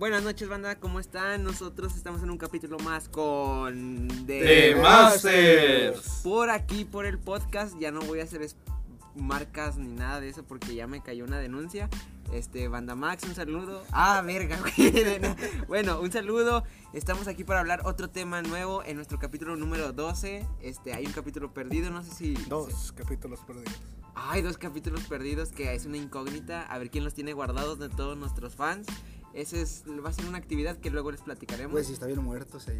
Buenas noches, banda, ¿cómo están? Nosotros estamos en un capítulo más con The Masters. Por aquí, por el podcast, ya no voy a hacer marcas ni nada de eso porque ya me cayó una denuncia. Este, Banda Max, un saludo. Ah, verga, güey. No. Bueno, un saludo. Estamos aquí para hablar otro tema nuevo en nuestro capítulo número 12. Este, hay un capítulo perdido, no sé si... Dos capítulos perdidos. Hay dos capítulos perdidos que es una incógnita. A ver quién los tiene guardados de todos nuestros fans. Ese es, va a ser una actividad que luego les platicaremos. Güey, si está bien muerto, o sea,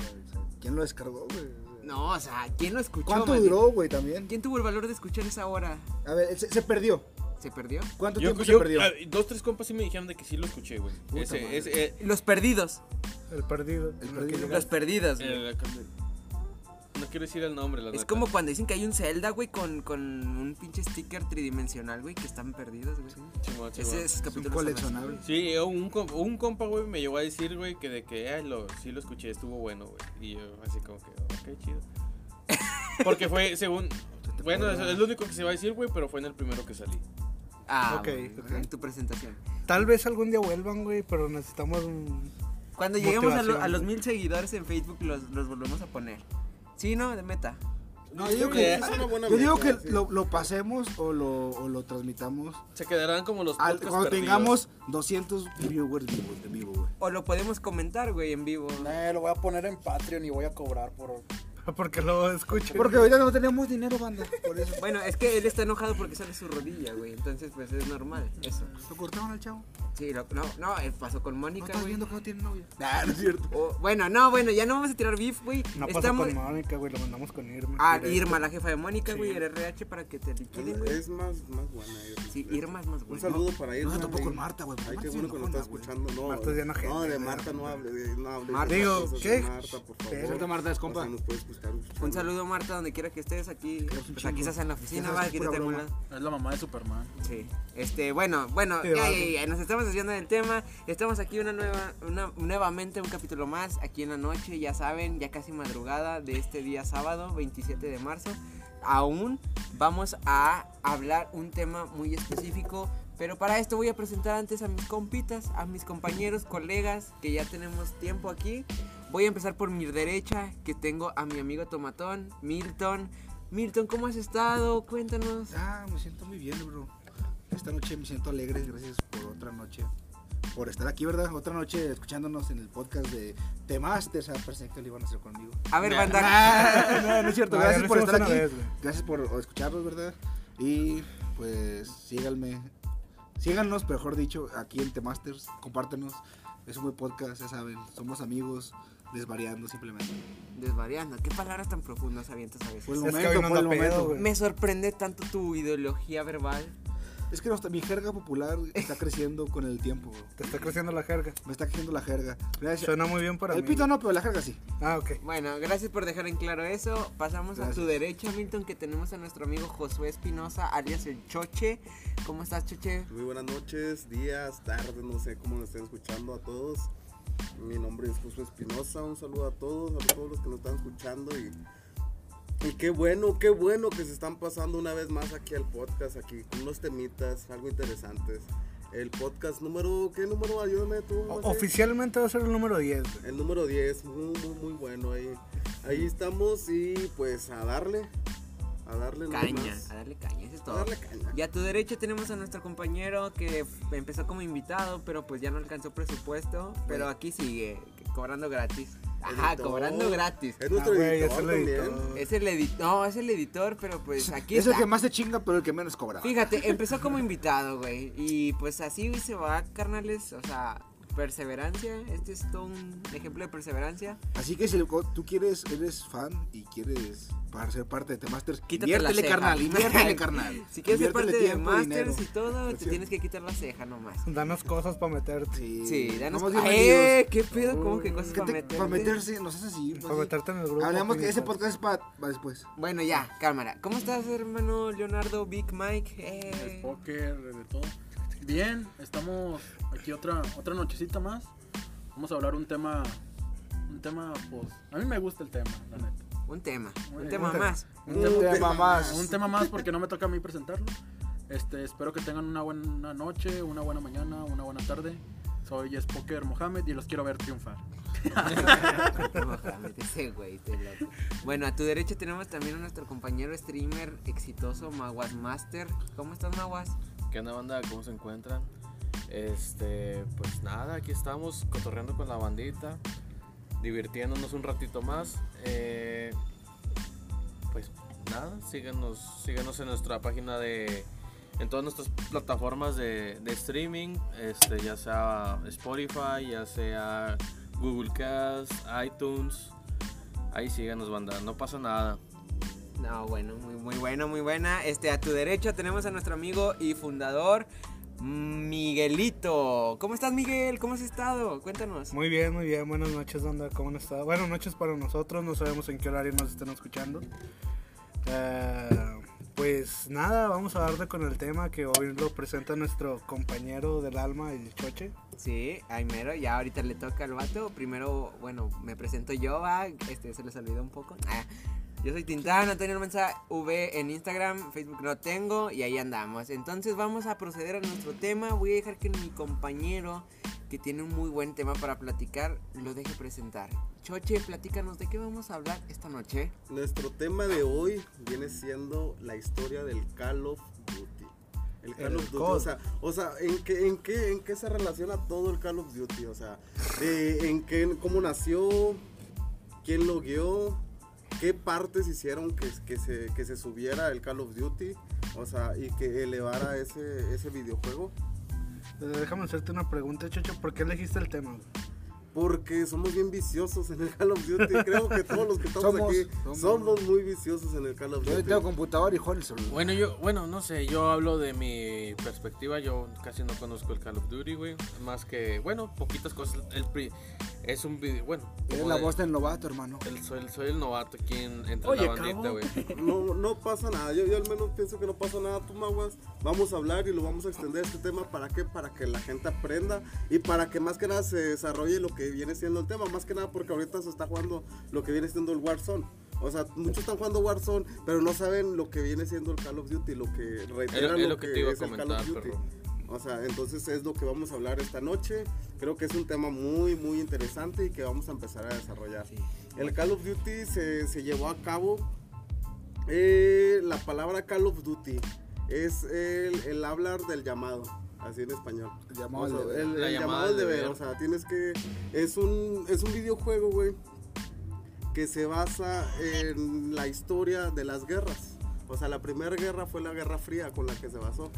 ¿quién lo descargó, güey? No, o sea, ¿quién lo escuchó? ¿Cuánto man? duró, güey, también? ¿Quién tuvo el valor de escuchar esa hora? A ver, se, se perdió. ¿Se perdió? ¿Cuánto Yo, tiempo yo- se perdió? ah, dos, tres compas sí me dijeron de que sí lo escuché, güey. Ese, ese, eh, Los perdidos. El perdido. El perdido. Los perdidos. güey. el- no quiero decir el nombre, la es neta. como cuando dicen que hay un Zelda, güey, con, con un pinche sticker tridimensional, güey, que están perdidos, güey. Ese, Es son coleccionable. Sí, un, un compa, güey, me llegó a decir, güey, que de que lo, sí lo escuché, estuvo bueno, güey. Y yo así como que, ok, chido. Porque fue, según... Bueno, es, es lo único que se va a decir, güey, pero fue en el primero que salí. Ah, Ok, güey, ok. en tu presentación. Tal vez algún día vuelvan, güey, pero necesitamos un... Cuando lleguemos a, lo- a los mil seguidores en Facebook, los, los volvemos a poner. Sí, ¿no? De meta. No, yo digo que, es una buena yo digo meta, que sí. lo, lo pasemos o lo, o lo transmitamos Se quedarán como los al- cuando perdidos. tengamos 200 viewers de vivo, güey. O lo podemos comentar, güey, en vivo. Eh, lo voy a poner en Patreon y voy a cobrar por. Porque lo escuchen. Porque ahorita no tenemos dinero, banda, por eso. Bueno, es que él está enojado porque sale su rodilla, güey. Entonces, pues es normal, eso. ¿Lo cortaron al chavo? Sí, lo- no, no, él pasó con ¿No Mónica, estás güey. viendo que no tiene novia? Nah, no es cierto. O- bueno, no, bueno, ya no vamos a tirar beef, güey. No pasó Estamos... con Mónica, güey, lo mandamos con Irma. Ah. Irma, la jefa de Mónica, Sí. güey, el RH para que te liquiden, güey. Es más, más buena. Irma. Sí, Irma es más Un buena. saludo para No Irma. topó ahí. con Marta, güey. Ay, qué es bueno que lo está escuchando. No, Marta es ojete, No, de. Marta no hable. de- No hable. Marta. de Digo, ¿qué? de Marta, por favor. Marta, es compa. Escuchar. Un saludo, Marta, donde quiera que estés aquí. Pues aquí estás en la oficina, va, aquí te tengo. Es la mamá de Superman. Sí. Este, bueno, bueno, ya, ya, ya, nos estamos desviando del tema. Estamos aquí una nueva, una, nuevamente un capítulo más, aquí en la noche, ya saben, ya casi madrugada de este día sábado, 27 de marzo. Aún vamos a hablar un tema muy específico, pero para esto voy a presentar antes a mis compitas, a mis compañeros, colegas, que ya tenemos tiempo aquí. Voy a empezar por mi derecha, que tengo a mi amigo Tomatón, Milton. Milton, ¿cómo has estado? Cuéntanos. Ah, me siento muy bien, bro. Esta noche me siento alegre, gracias por otra noche. Por estar aquí, ¿verdad? Otra noche escuchándonos en el podcast de The Masters. Ah, pensé que lo iban a hacer conmigo. A ver, banda. Ah, no, no es cierto. Gracias por estar aquí. vez. Gracias por escucharnos, ¿verdad? Y pues síganme. Síganos, mejor dicho, aquí en The Masters. Compártenos. Es un buen podcast, ya saben. Somos amigos, desvariando simplemente. Desvariando. ¿Qué palabras tan profundas avientas a veces? El Es que no el pedo. Me sorprende tanto tu ideología verbal. Es que nuestra- mi jerga popular está creciendo con el tiempo, bro. Te está creciendo la jerga. Me está creciendo la jerga. Gracias. Suena muy bien para El mí. pito no, pero la jerga sí. Ah, ok. Bueno, gracias por dejar en claro eso. Pasamos a tu derecha, Milton, que tenemos a nuestro amigo Josué Espinosa, alias el Choche. ¿Cómo estás, Choche? Muy buenas noches, días, tardes, no sé cómo nos estén escuchando a todos. Mi nombre es Josué Espinosa, un saludo a todos, a todos los que nos están escuchando y, y qué bueno, qué bueno que se están pasando una vez más aquí al podcast, aquí con unos temitas, algo interesantes. El podcast número, ¿qué número? Ayúdame tú. Oficialmente va a ser el número 10, güey. El número 10, muy, muy, muy bueno ahí. Ahí estamos y pues a darle, a darle. Caña, a darle caña, eso es A todo. darle caña. Y a tu derecha tenemos a nuestro compañero que empezó como invitado, pero pues ya no alcanzó presupuesto. Pero aquí sigue, cobrando gratis. Ajá, Editor. cobrando gratis. Es nuestro Ah, editor es el también. editor. Es el editor, no, es el editor, pero pues aquí es el que más se chinga, pero el que menos cobra. Fíjate, empezó como invitado, güey. Y pues así se va, carnales. O sea, perseverancia. Este es todo un ejemplo de perseverancia. Así que si tú quieres, eres fan y quieres para ser parte de The Masters, Quítate inviértele, carnal, inviértele, carnal. Si quieres ser parte de Masters dinero. y todo, te tienes que quitar la ceja nomás. Danos cosas para meterte. Sí, Sí, danos. Somos ¡Eh! ¿Qué pedo? ¿Cómo que cosas ¿Qué para te- meter? Para meterse, nos hace así. Para meterte en el grupo. Hablamos que ese puñetas. podcast es para, para después. Bueno, ya, cámara. ¿Cómo estás, hermano Leonardo Big Mike? De Eh, póker, de todo. Bien, estamos aquí otra otra nochecita más. Vamos a hablar un tema un tema pues a mí me gusta el tema, la neta. un tema, un Un tema tema. más. Un Un tema, tema más. un tema más porque no me toca a mí presentarlo. Este, espero que tengan una buena noche, una buena mañana, una buena tarde. Soy Spoker Mohamed y los quiero ver triunfar. Mohamed, ese güey, te loco. Bueno, a tu derecha tenemos también a nuestro compañero streamer exitoso, Maguas Master. ¿Cómo estás, Maguas? ¿Qué onda, banda? ¿Cómo se encuentran? Este, pues nada, aquí estamos cotorreando con la bandita, divirtiéndonos un ratito más. Eh, pues nada, síganos, síganos en nuestra página de. En todas nuestras plataformas de, de streaming, este, ya sea Spotify, ya sea Google Cast, iTunes. Ahí síganos, banda, no pasa nada. No, bueno, muy, muy bueno, muy buena. Este, a tu derecha tenemos a nuestro amigo y fundador, Miguelito. ¿Cómo estás, Miguel? ¿Cómo has estado? Cuéntanos. Muy bien, muy bien. Buenas noches, onda. ¿Cómo han estado? Buenas noches para nosotros. No sabemos en qué horario nos estén escuchando. Eh, pues nada, vamos a darle con el tema que hoy lo presenta nuestro compañero del alma, el Choche. Sí, Aimero, ya ahorita le toca al vato. Primero, bueno, me presento yo, va. Este, se les olvidó un poco. Ah, yo soy Tintán, Antonio Almanza V en Instagram, Facebook no tengo y ahí andamos. Entonces vamos a proceder a nuestro tema. Voy a dejar que mi compañero, que tiene un muy buen tema para platicar, lo deje presentar. Choche, platícanos de qué vamos a hablar esta noche. Nuestro tema de hoy viene siendo la historia del Call of Duty. El Call El of Duty, o sea, o sea ¿en, qué, en, qué, ¿en qué se relaciona todo el Call of Duty? O sea, en qué, cómo nació, quién lo guió, qué partes hicieron que, que, se, que se subiera el Call of Duty, o sea, y que elevara ese, ese videojuego. Eh, Déjame hacerte una pregunta, Choche. ¿Por qué elegiste el tema? Porque somos bien viciosos en el Call of Duty. Creo que todos los que estamos Somos, aquí somos. somos muy viciosos en el Call of Yo Duty. tengo computador y celular. Bueno, yo, bueno, no sé, yo hablo de mi perspectiva, yo casi no conozco el Call of Duty, güey, más que, bueno, poquitas cosas, el pri- es un video, bueno, Eres la de- voz del novato, hermano. el- soy, soy el novato aquí en, entre Oye, la bandita, güey. No, no pasa nada, yo, yo al menos pienso que no pasa nada, tú Maguas. Vamos a hablar y lo vamos a extender este tema. ¿Para qué? Para que la gente aprenda y para que más que nada se desarrolle lo que viene siendo el tema. Más que nada porque ahorita se está jugando lo que viene siendo el Warzone. O sea, muchos están jugando Warzone, pero no saben lo que viene siendo el Call of Duty, lo que reitera es lo, lo que te iba a es el Call comentar, of Duty. perro. O sea, entonces es lo que vamos a hablar esta noche. Creo que es un tema muy, muy interesante y que vamos a empezar a desarrollar. El Call of Duty se, se llevó a cabo. eh, la palabra Call of Duty es el, el hablar del llamado, así en español. El llamado O sea, al deber. el, el llamado al deber. deber. O sea, tienes que. Es un, es un videojuego, güey, que se basa en la historia de las guerras. O sea, la primera guerra fue la Guerra Fría con la que se basó.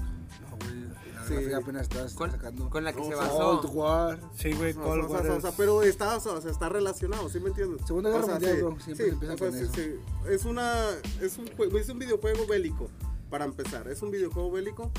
No, güey, la Sí. gráfica apenas estás Con, sacando. con la que No, se basó. Cold War. Sí, güey, O sea, Cold o sea, War o es- sea, pero está, o sea, está relacionado, ¿sí me entiendes? Segunda Guerra O sea, Mundial, sí, bro, siempre sí, se empieza o sea, con sí, eso. sí. Es una, es un es un videojuego bélico, para empezar, es un videojuego bélico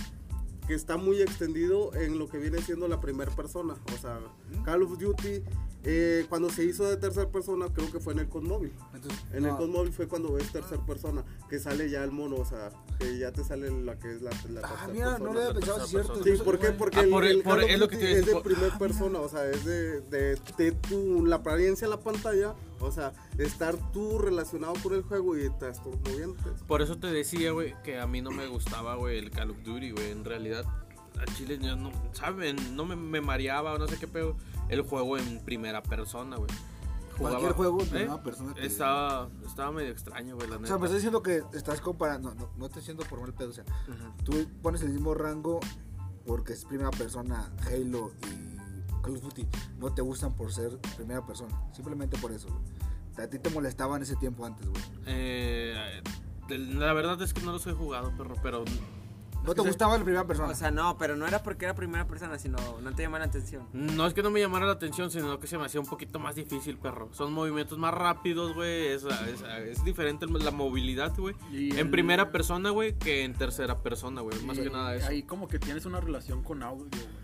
que está muy extendido en lo que viene siendo la primera persona, o sea, Call of Duty, eh, cuando se hizo de tercera persona, creo que fue en el COD móvil. Entonces, En el no, COD móvil fue cuando es tercera persona, que sale ya el mono, o sea, que ya te sale la que es la, la Ah, mira, no lo había pensado, es cierto. persona. Sí, ¿por qué? Porque Ah, el, por el- el por- es lo que te es de por- primera persona, o sea, es de, de, de tu, la apariencia en la pantalla, o sea, estar tú relacionado con el juego y estás tú moviéndote. Por eso te decía, güey, que a mí no me gustaba, güey, el Call of Duty, güey, en realidad, a Chile no, ¿saben? No me, me mareaba o no sé qué pedo, el juego en primera persona, güey. Cualquier juego en ¿eh? primera persona te- Estaba, estaba medio extraño, güey, la O sea, me estás diciendo que estás comparando. No, no, no te siento por mal pedo. O sea, tú pones el mismo rango porque es primera persona Halo y Call of Duty. No te gustan por ser primera persona. Simplemente por eso, güey. A ti te molestaba en ese tiempo antes, güey. Eh, la verdad es que no los he jugado, perro, pero No te gustaba la primera persona. O sea, no, pero no era porque era primera persona, sino no te llama la atención. no es que no me llamara la atención, sino que se me hacía un poquito más difícil, perro. Son movimientos más rápidos, güey. Es, es- es diferente la movilidad, güey. En el- primera persona, güey, que en tercera persona, güey. Más que nada eso. Ahí como que tienes una relación con audio, güey.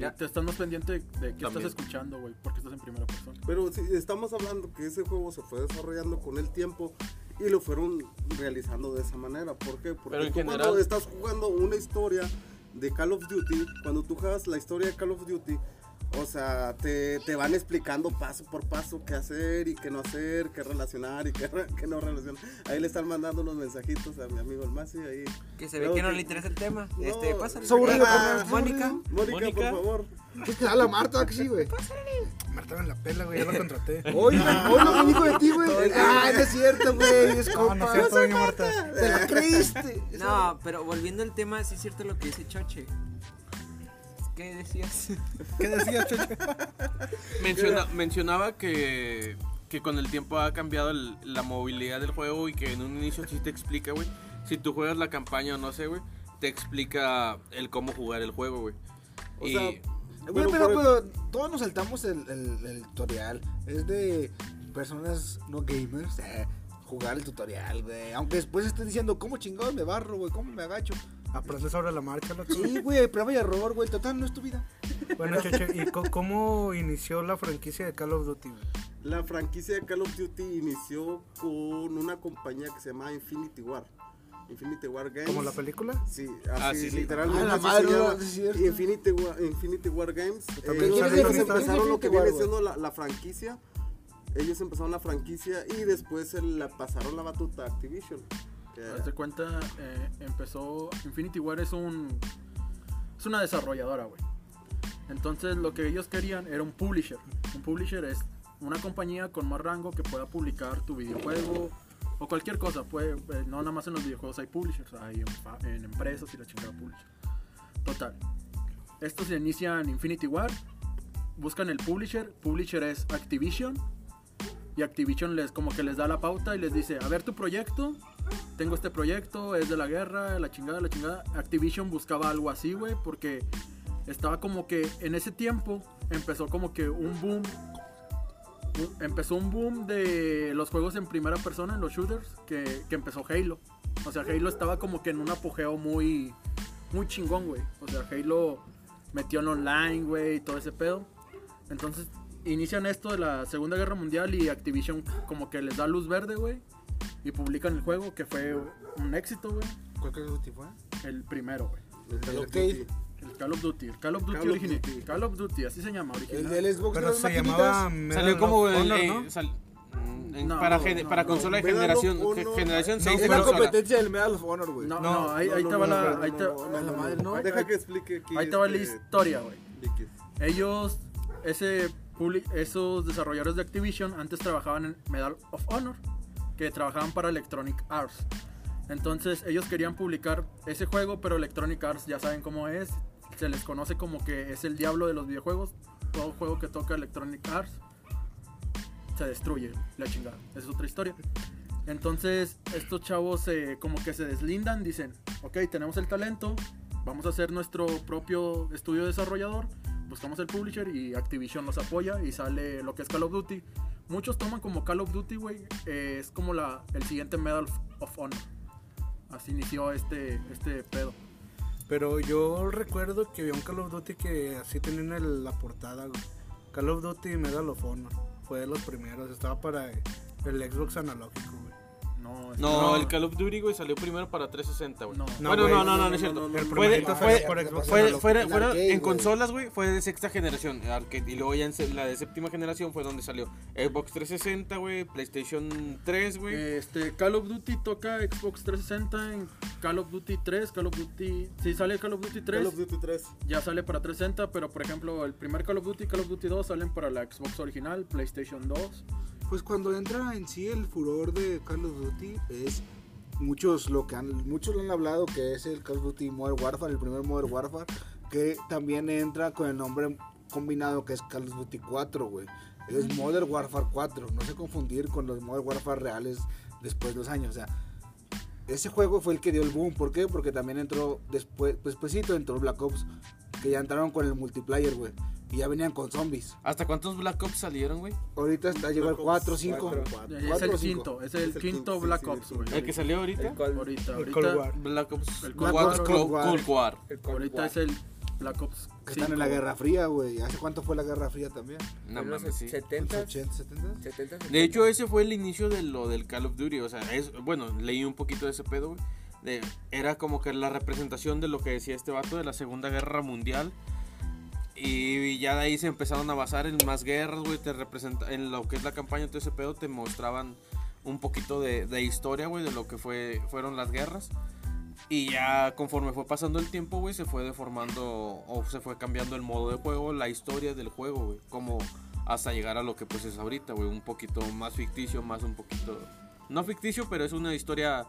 Ya. Te estás más pendiente de, qué También. estás escuchando, güey, porque estás en primera persona. Pero sí, estamos hablando que ese juego se fue desarrollando con el tiempo y lo fueron realizando de esa manera. ¿Por qué? Porque Pero tú general- cuando estás jugando una historia de Call of Duty, cuando tú juegas la historia de Call of Duty, O sea, te, te van explicando paso por paso qué hacer y qué no hacer, qué relacionar y qué, no relacionar. Ahí le están mandando unos mensajitos a mi amigo el Masi ahí. Que se ve que no que- le interesa el tema. No, Este, pásale. Ah, es Mónica. Mónica, Mónica. por favor. ¿Qué te da la Marta? Que sí, güey. Marta me la pela, güey, ya la contraté. Hoy, hoy no me dijo de ti, güey. Ah, no es cierto, güey. Es No, no compa. es cierto, doña Marta. Te la creíste. No, pero volviendo al tema, sí es cierto lo que dice Choche. ¿Qué decías? ¿Qué decías? Menciona- mencionaba que, que con el tiempo ha cambiado el- la movilidad del juego y que en un inicio sí te explica, güey. Si tú juegas la campaña o no sé, güey, te explica el cómo jugar el juego, güey. O Y sea, Güey, pero, por- pero todos nos saltamos el, el, el tutorial. Es de personas no gamers. eh, jugar el tutorial, güey. Aunque después estés diciendo, ¿cómo chingados me barro, güey? ¿Cómo me agacho? Aprendes sobre la marcha, loco. Sí, güey, prueba y error, güey. Total, no es tu vida. Bueno, Choche, ¿y cómo inició la franquicia de Call of Duty? güey? la franquicia de Call of Duty inició con una compañía que se llama Infinity War. Infinity War Games. ¿Como la película? Sí, Ah, así sí, sí. literalmente. Ah, la madre, no. Infinity War, Infinity War Games. También ellos sale ellos Infinity- empezaron lo que War, viene siendo la, la franquicia. Ellos empezaron la franquicia y después la pasaron la batuta a Activision. Que- Haz de cuenta, eh, empezó. Infinity War es un. Es una desarrolladora, güey. Entonces, lo que ellos querían era un publisher. Un publisher es una compañía con más rango que pueda publicar tu videojuego o cualquier cosa. Puede, eh, no nada más en los videojuegos hay publishers, hay en empresas y la chingada publisher. Total. Estos se inician Infinity War, buscan el publisher. Publisher es Activision. Y Activision les como que les da la pauta y les dice, a ver tu proyecto, tengo este proyecto, es de la guerra, la chingada, la chingada. Activision buscaba algo así, güey, porque estaba como que en ese tiempo empezó como que un boom. empezó un boom de los juegos en primera persona, en los shooters, que, empezó Halo. O sea, Halo estaba como que en un apogeo muy, muy chingón, güey. O sea, Halo metió en online, güey, todo ese pedo. Entonces, inician esto de la Segunda Guerra Mundial y Activision como que les da luz verde, güey. Y publican el juego, que fue un éxito, güey. ¿Cuál Call of Duty fue? El primero, güey. el Call of. Duty. El Call of Duty. El Call of Duty Call original. Duty. Call of Duty, así se llama, El original. del Xbox Pero se llamaba salió como el- Honor, ¿no? sal- en- No, para, no, gen- no, para no. consola de generación, generación No, 6. Es la competencia del Medal of Honor, güey. No, No, ahí, ahí te va la. ahí te- la madre, no. Deja que explique aquí. Ahí te va la este, historia, güey. Ellos, ese esos desarrolladores de Activision antes trabajaban en Medal of Honor, que trabajaban para Electronic Arts. Entonces ellos querían publicar ese juego, pero Electronic Arts ya saben cómo es. Se les conoce como que es el diablo de los videojuegos. Todo juego que toca Electronic Arts se destruye, la chingada. Es otra historia. Entonces estos chavos se, como que se deslindan, dicen, ok, tenemos el talento, vamos a hacer nuestro propio estudio desarrollador, buscamos el publisher y Activision nos apoya y sale lo que es Call of Duty. Muchos toman como Call of Duty, güey, eh, es como la, el siguiente Medal of Honor. Así inició este, este pedo. Pero yo recuerdo que había un Call of Duty que así tenían el- la portada, güey. Call of Duty Medal of Honor. Fue de los primeros. Estaba para el Xbox analógico, güey. No, No, No. el Call of Duty, güey, salió primero para 360, güey. no. No, bueno, no, no, no, no, no, es cierto. no, no, El no. Fue, en consolas, güey, fue de sexta generación, arcade, y luego ya en la de séptima generación fue donde salió Xbox 360, güey, PlayStation 3, güey. Este, Call of Duty toca Xbox 360 en Call of Duty 3, Call of Duty... Si sale Call of Duty 3, Call of Duty 3. ya sale para 360, pero por ejemplo el primer Call of Duty y Call of Duty 2 salen para la Xbox original, PlayStation 2. Pues cuando entra en sí el furor de Call of Duty es muchos lo que han muchos lo han hablado que es el Call of Duty Modern Warfare, el primer Modern Warfare, que también entra con el nombre combinado que es Call of Duty 4, güey. Es Modern Warfare 4, no se confundir con los Modern Warfare reales después de los años, o sea, ese juego fue el que dio el boom, ¿por qué? Porque también entró después, despuésito entró Black Ops, que ya entraron con el multiplayer, güey, y ya venían con zombies. ¿Hasta cuántos Black Ops salieron, güey? Ahorita está llegó el Black 4, Ops 5. cuatro. Es ¿Cuatro el quinto, es el Es el quinto Black Ops, güey. El que salió ahorita. El cual- Ahorita, El Cold ahorita, War. Black Ops El Cold War, War. Cold- War. Cold War. el cual- ahorita es el Black Ops Que están en la 5. Guerra Fría, güey. ¿Hace cuánto fue la Guerra Fría también? No los mames, sí. 70, 80, 70. 70, De hecho, ese fue el inicio de lo del Call of Duty. O sea, es, bueno, leí un poquito de ese pedo, güey. Era como que la representación de lo que decía este vato de la Segunda Guerra Mundial. Y ya de ahí se empezaron a basar en más guerras, güey. Te representa en lo que es la campaña, todo ese pedo, te mostraban un poquito de, de historia, güey, de lo que fue, fueron las guerras. Y ya conforme fue pasando el tiempo, güey, se fue deformando o se fue cambiando el modo de juego, la historia del juego, güey. Como hasta llegar a lo que pues es ahorita, güey. Un poquito más ficticio, más un poquito... No ficticio, pero es una historia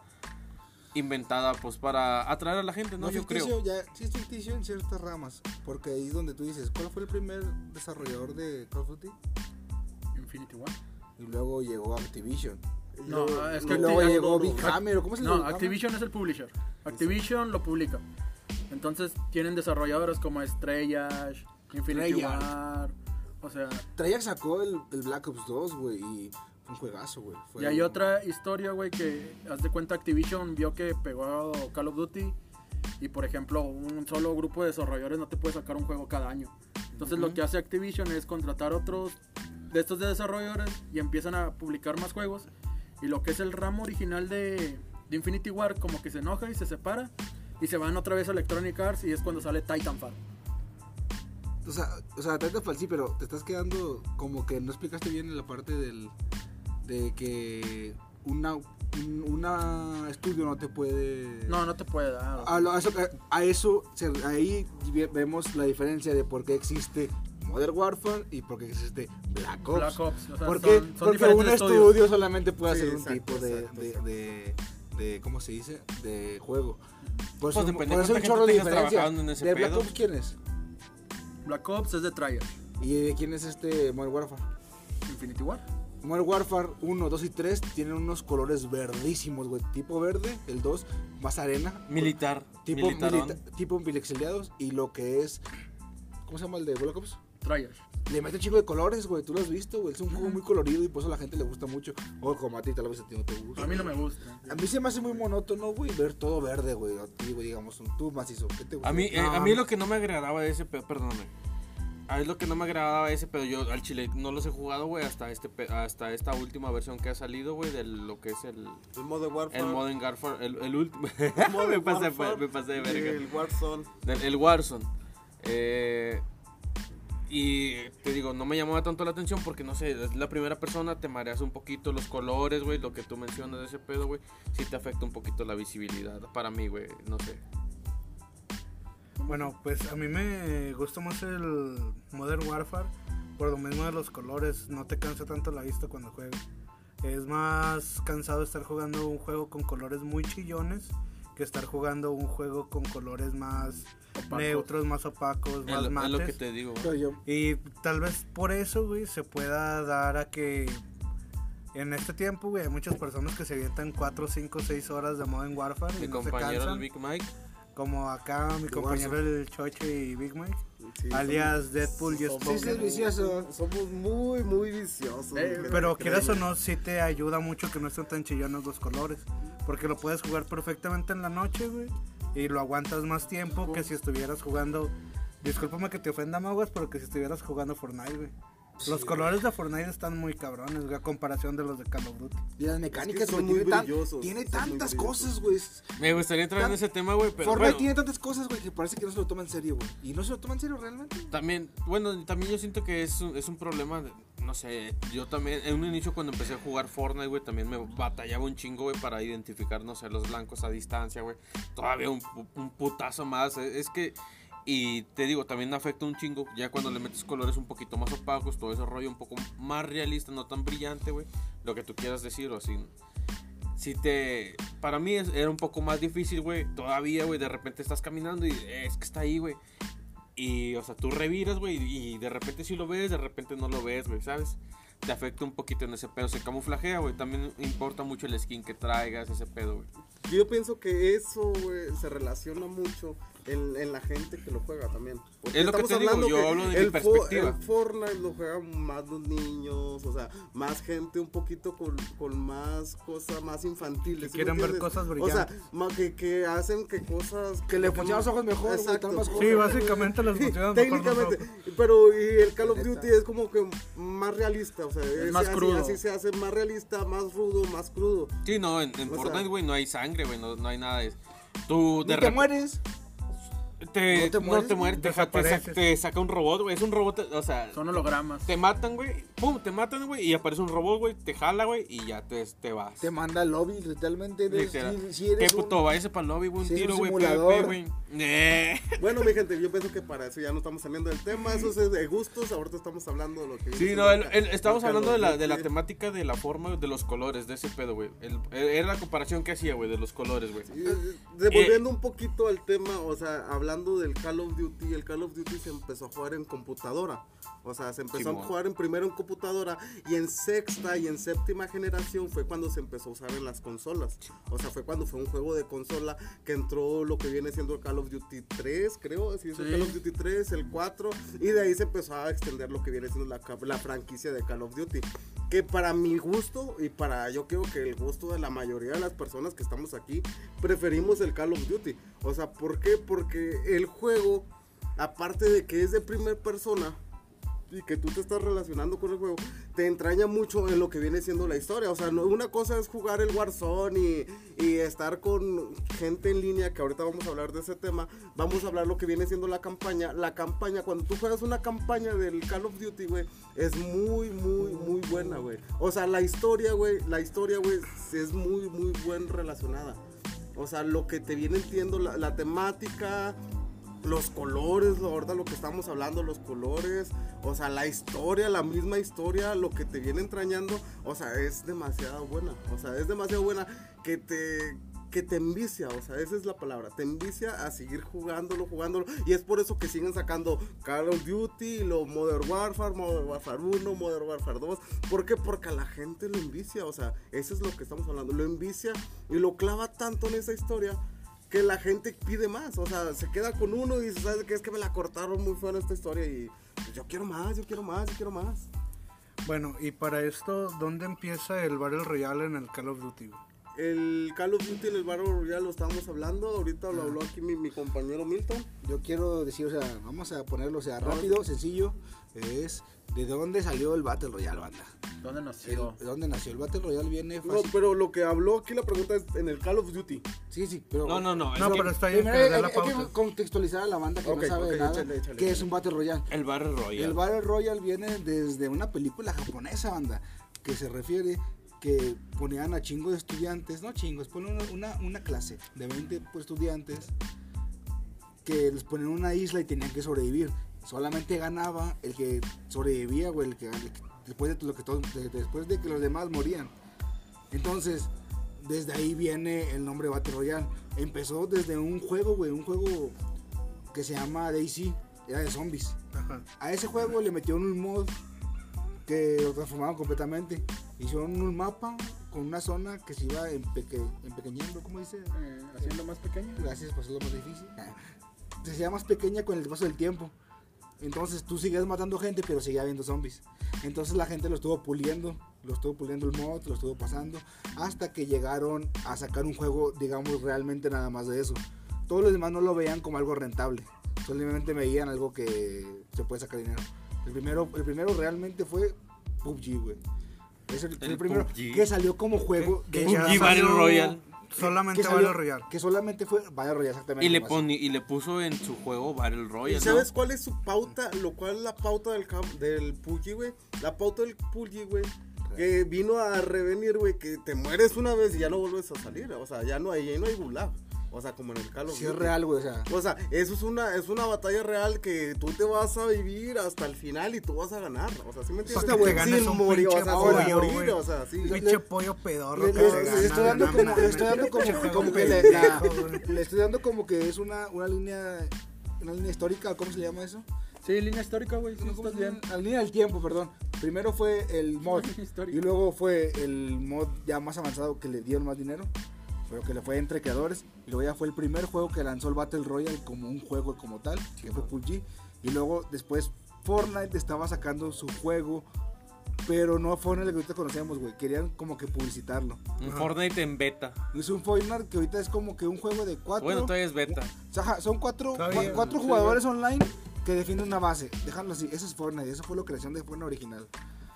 inventada pues para atraer a la gente, ¿no? No, Yo ficticio, creo. ya, sí es ficticio en ciertas ramas. Porque ahí es donde tú dices, ¿cuál fue el primer desarrollador de Call of Duty? Infinity War. Y luego llegó Activision. Y No, luego- es Y que luego Acti- llegó Big no. Hammer, ¿o ¿cómo se No? Activision es el publisher. Activision lo publica. Entonces tienen desarrolladores como Estrellas, Infinity Treyarch. War. O sea, Treyarch sacó el, el Black Ops 2, güey, y fue un juegazo, güey. Fue y hay un- otra historia, güey, que haz de cuenta Activision vio que pegó Call of Duty y por ejemplo un solo grupo de desarrolladores no te puede sacar un juego cada año. Entonces lo que hace Activision es contratar otros de estos de desarrolladores y empiezan a publicar más juegos y lo que es el ramo original de, de Infinity War como que se enoja y se separa y se van otra vez a Electronic Arts y es cuando sale Titanfall. O sea, o sea, Titanfall sí, pero te estás quedando como que no explicaste bien en la parte del. De que una, un una estudio no te puede. No, no te puede dar. A, lo- a eso, a eso se- ahí ve- vemos la diferencia de por qué existe Modern Warfare y por qué existe Black Ops. Black Ops. O sea, porque son- son porque diferentes un estudios. estudio solamente puede Sí, hacer un exacto, tipo de, exacto, de, exacto. de- de- ¿cómo se dice? De juego. Por Pues eso, depende por eso cuánta un chorro de diferencia. trabajando en ese ¿De Black pedo. Ops quién es? Black Ops es de Treyarch. ¿Y de quién es este Modern Warfare? Infinity War. Modern Warfare 1, 2 y 3 tienen unos colores verdísimos, güey. Tipo verde, el 2 más arena. Militar. Tipo, militarón. milita- tipo pixeleados. Y lo que es. ¿Cómo se llama el de Black Ops? Treyarch. Le mete un chico de colores, güey. Tú lo has visto, güey. Es un juego muy colorido y por eso a la gente le gusta mucho. O como a ti, tal vez a ti no te gusta. A mí no me gusta. A mí se me hace muy monótono, güey, ver todo verde, güey. A ti, güey, digamos, un tú macizo. ¿Qué te gusta? A mí, eh, a mí lo que no me agradaba de ese perdóname. A mí lo que no me agradaba ese pedo, yo al chile no los he jugado, güey, hasta este hasta esta última versión que ha salido, güey, de lo que es el, El Modern Warfare. el Modern Warfare, el, el último. Modern me, pasé, Warfare me pasé de verga. El Warzone. Del- el Warzone. Eh, y te digo, no me llamaba tanto la atención porque no sé, es la primera persona, te mareas un poquito los colores, güey, lo que tú mencionas de ese pedo, güey, sí te afecta un poquito la visibilidad. Para mí, güey, no sé. Bueno, pues a mí me gusta más el Modern Warfare por lo mismo de los colores, no te cansa tanto la vista cuando juegas. Es más cansado estar jugando un juego con colores muy chillones que estar jugando un juego con colores más Opacos. neutros, más opacos, más lo, es mates. lo que te digo. Y tal vez por eso, güey, se pueda dar a que en este tiempo, güey, hay muchas personas que se avientan 4, 5, 6 horas de Modern Warfare y Mi no se compañero, cansan. el Big Mike, Como acá mi compañero el Choche y Big Mike. Sí, alias Deadpool y somos- Sí, sí, es vicioso. Somos muy, muy viciosos. Eh, güey. Pero quieras o no, sí te ayuda mucho que no estén tan chillones los colores. Porque lo puedes jugar perfectamente en la noche, güey. Y lo aguantas más tiempo que si estuvieras jugando. Discúlpame que te ofenda, Maguas, pero que si estuvieras jugando Fortnite, güey. Los colores de Fortnite están muy cabrones, güey, a comparación de los de Call of Duty. y las mecánicas, son güey, muy tiene, tan- tiene son muy tantas cosas, güey. me gustaría entrar en ese tema, güey, pero Fortnite bueno, tiene tantas cosas, güey, que parece que no se lo toma en serio, güey. Y no se lo toma en serio realmente. también, bueno, también yo siento que es un, es un problema, de- no sé, yo también, en un inicio cuando empecé a jugar Fortnite, güey, también me batallaba un chingo, güey, para identificar, no sé, los blancos a distancia, güey, todavía un, pu- un putazo más, eh, es que, y te digo, también afecta un chingo, ya cuando le metes colores un poquito más opacos, todo ese rollo un poco más realista, no tan brillante, güey, lo que tú quieras decir, o así, si te. Para mí es- era un poco más difícil, güey. Todavía, güey. De repente estás caminando y es que está ahí, güey. Y, o sea, tú reviras, güey. Y de repente sí lo ves, de repente no lo ves, güey, ¿sabes? Te afecta un poquito en ese pedo. Se camuflajea, güey. También importa mucho el skin que traigas, ese pedo, güey. Yo pienso que eso, güey, se relaciona mucho en, en la gente que lo juega también. Porque Es lo que estamos te digo, hablando yo que hablo de mi el perspectiva. el Fortnite lo juegan más los niños, o sea, más gente un poquito con, con más cosas más infantiles. Que ¿sí quieren ver cosas O brillantes. sea, más que, que hacen que cosas... Que le funcionan los ojos mejor, Exacto. más Sí, básicamente les funcionan técnicamente, pero y el Call of. Duty es como que más realista, o sea, es más así, crudo. así se hace más realista, más rudo, más crudo. Sí, no, en, en O sea- Fortnite, güey, no hay sangre, güey. No, no hay nada de. Tú Ni de te repente. mueres. Te, ¿No te no mueres, te mueres, te saca un robot, güey. Es un robot, o sea, Son hologramas. te matan, güey. Pum, te matan, güey. Y aparece un robot, güey. Te jala, güey. Y ya te, te vas. Te manda al lobby, literalmente. de- si, si ¿Qué eres un- puto? Váyase para el lobby, güey. Un si tiro, güey. PvP, güey. Eh. Bueno, mi gente, yo pienso que para eso ya no estamos saliendo del tema. Eso es de gustos. Ahorita estamos hablando de lo que. Sí, no, el el- estamos hablando de la, de la temática de la forma, de los colores, de ese pedo, güey. El- Era la comparación que hacía, güey, de los colores, güey. Eh, Devolviendo un poquito al tema, o sea, hablando del Call of Duty, el Call of Duty se empezó a jugar en computadora. O sea, se empezó a jugar en primero en computadora y en sexta y en séptima generación fue cuando se empezó a usar en las consolas. O sea, fue cuando fue un juego de consola que entró lo que viene siendo Call of Duty 3, creo, así Sí. Call of Duty 3, el 4 y de ahí se empezó a extender lo que viene siendo la, la franquicia de Call of Duty. Que para mi gusto y para yo creo que el gusto de la mayoría de las personas que estamos aquí, preferimos el Call of Duty. O sea, ¿por qué? Porque el juego, aparte de que es de primera persona y que tú te estás relacionando con el juego, te entraña mucho en lo que viene siendo la historia. O sea, no- una cosa es jugar el Warzone y, y estar con gente en línea, que ahorita vamos a hablar de ese tema. Vamos a hablar lo que viene siendo la campaña. La campaña, cuando tú juegas una campaña del Call of Duty, güey, es muy, muy, muy buena, güey. O sea, la historia, güey, la historia, güey, es muy, muy buen relacionada. O sea, lo que te viene entiendo, la, la temática, los colores, verdad, lo que estamos hablando, los colores, o sea, la historia, la misma historia, lo que te viene entrañando, o sea, es demasiado buena, o sea, es demasiado buena que te que te envicia, o sea, esa es la palabra, te envicia a seguir jugándolo, jugándolo, y es por eso que siguen sacando Call of Duty, lo Modern Warfare, Modern Warfare 1, Modern Warfare 2, ¿por qué? Porque a la gente lo envicia, o sea, eso es lo que estamos hablando, lo envicia y lo clava tanto en esa historia que la gente pide más, o sea, se queda con uno y dice, ¿sabes qué? Es que me la cortaron muy feo esta historia y pues, yo quiero más, yo quiero más, yo quiero más. Bueno, y para esto, ¿dónde empieza el Battle Royale en el Call of Duty? El Call of Duty en el Battle Royale lo estábamos hablando, ahorita lo habló aquí mi, mi compañero Milton. Yo quiero decir, o sea, vamos a ponerlo, o sea, rápido, sencillo. Es de dónde salió el Battle Royale, banda. ¿Dónde El- nació? ¿De dónde nació? El Battle Royale viene No, pero lo que habló aquí la pregunta es en el Call of Duty. Sí, sí, pero. No, no, no. No, que pero está bien Primero hay, la hay que pauta. contextualizar a la banda que no sabe ok, de nada échale, échale, qué es un Battle Royale. El Battle Royale. El Battle Royale viene desde una película japonesa, banda, que se refiere que ponían a chingos de estudiantes, no chingos, ponen una, una, clase de 20 pues, estudiantes que les ponían una isla y tenían que sobrevivir. Solamente ganaba el que sobrevivía, güey, el que, el que- después, de lo que después de que los demás morían. Entonces, desde ahí viene el nombre Battle Royale. Empezó desde un juego, güey, un juego que se llama Daisy, era de zombies. Ajá. A ese juego le metieron un mod que lo transformaron completamente. Hicieron un mapa con una zona que se iba empeque, empequeñando, ¿cómo dice? Eh, haciendo más pequeño. Gracias por hacerlo más difícil. Se hacía más pequeña con el paso del tiempo. Entonces tú seguías matando gente, pero seguía habiendo zombies. Entonces la gente lo estuvo puliendo, lo estuvo puliendo el mod, lo estuvo pasando, hasta que llegaron a sacar un juego, digamos, realmente nada más de eso. Todos los demás no lo veían como algo rentable, solamente veían algo que se puede sacar dinero. El primero, el primero realmente fue PUBG, güey. Es el, El el primero PUBG. que salió como juego de PUBG Battle Royale. Solamente salió- Battle Royale. que solamente fue Battle Royale, exactamente. Y le, poni- y le puso en su juego Battle ¿Y Royale. sabes ¿no? cuál es su pauta? Lo cual es la pauta del, del PUBG, güey. La pauta del PUBG, güey. Que vino a revenir, güey, que te mueres una vez y ya no vuelves a salir. O sea, ya no hay, ya no hay gulag. O sea, como en el Call of Sí, es Duty. real, güey, o sea. O sea, eso es una, es una batalla real que tú te vas a vivir hasta el final y tú vas a ganar. O sea, ¿sí me entiendes? Te ganes Sin un morir, o sea, pollo, morir, o sea, sí. Le- Pinche pollo pedorro Le, que le- se le gana, estoy dando no como, le estoy dando como, como que le, la- estoy dando como que es una, una línea una línea histórica, ¿cómo se le llama eso? Sí, línea histórica, güey. Sí, No, ¿cómo estás se bien. llama? La línea del tiempo, perdón. Primero fue el mod y luego fue el mod ya más avanzado que le dieron más dinero, pero que le fue entre creadores y luego ya fue el primer juego que lanzó el Battle Royale como un juego como tal, que fue PUBG y luego después Fortnite estaba sacando su juego pero no Fortnite el que ahorita conocemos, güey. Querían como que publicitarlo. Un Fortnite en beta. Es un Fortnite que ahorita es como que un juego de cuatro. Bueno, todavía es beta. O sea, son cuatro, cuatro sí, jugadores online que defienden una base. Déjalo así. Eso es Fortnite. Eso fue la creación de Fortnite original.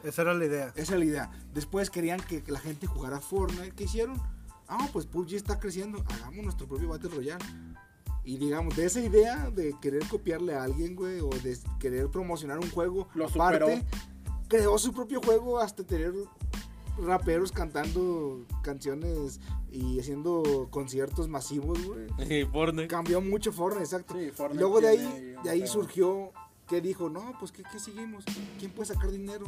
Esa era la idea. Esa es la idea. Después querían que, que la gente jugara Fortnite. ¿Qué hicieron? Ah, pues PUBG está creciendo. Hagamos nuestro propio Battle Royale. Y digamos, de esa idea de querer copiarle a alguien, güey, o de querer promocionar un juego, Lo aparte, creó su propio juego hasta tener raperos cantando canciones y haciendo conciertos masivos, güey. Y Fortnite. Cambió mucho Fortnite, exacto. Sí, Fortnite Luego de ahí, de ahí surgió que dijo, no, pues ¿qué, qué seguimos? ¿Quién puede sacar dinero?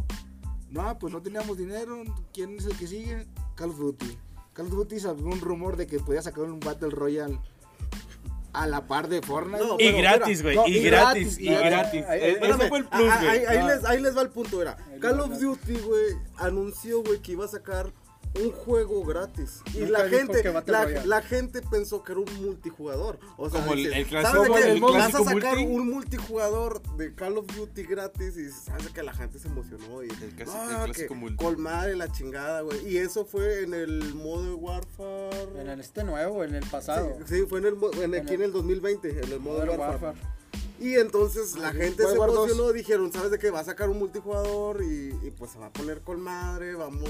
No, pues no teníamos dinero. ¿Quién es el que sigue? Call of Duty. Call of Duty salió un rumor de que podía sacar un Battle Royale a la par de Fortnite. No, Y pero gratis, güey. no, y y gratis, y y gratis. Ese fue el plus, ah, ahí, Ah. les, ahí les va el punto, era. Call of. Duty, güey, anunció, güey, que iba a sacar un juego gratis. Y Nunca la gente, la, gente pensó que era un multijugador. O sea, Como el- dices, el ¿sabes clásico- el Vas a sacar multi. un multijugador de Call of Duty gratis y sabes que la gente se emocionó y El clásico- no, el clásico que multi. colmar y la chingada, güey. Y eso fue en el Modern Warfare. En el este nuevo, en el pasado. Sí, sí, fue en el, en, En aquí el- en el 2020, en el Modern Warfare. Warfare. Y entonces la gente se emocionó, dijeron, ¿sabes de qué? Va a sacar un multijugador y, y, pues se va a poner con madre, vamos,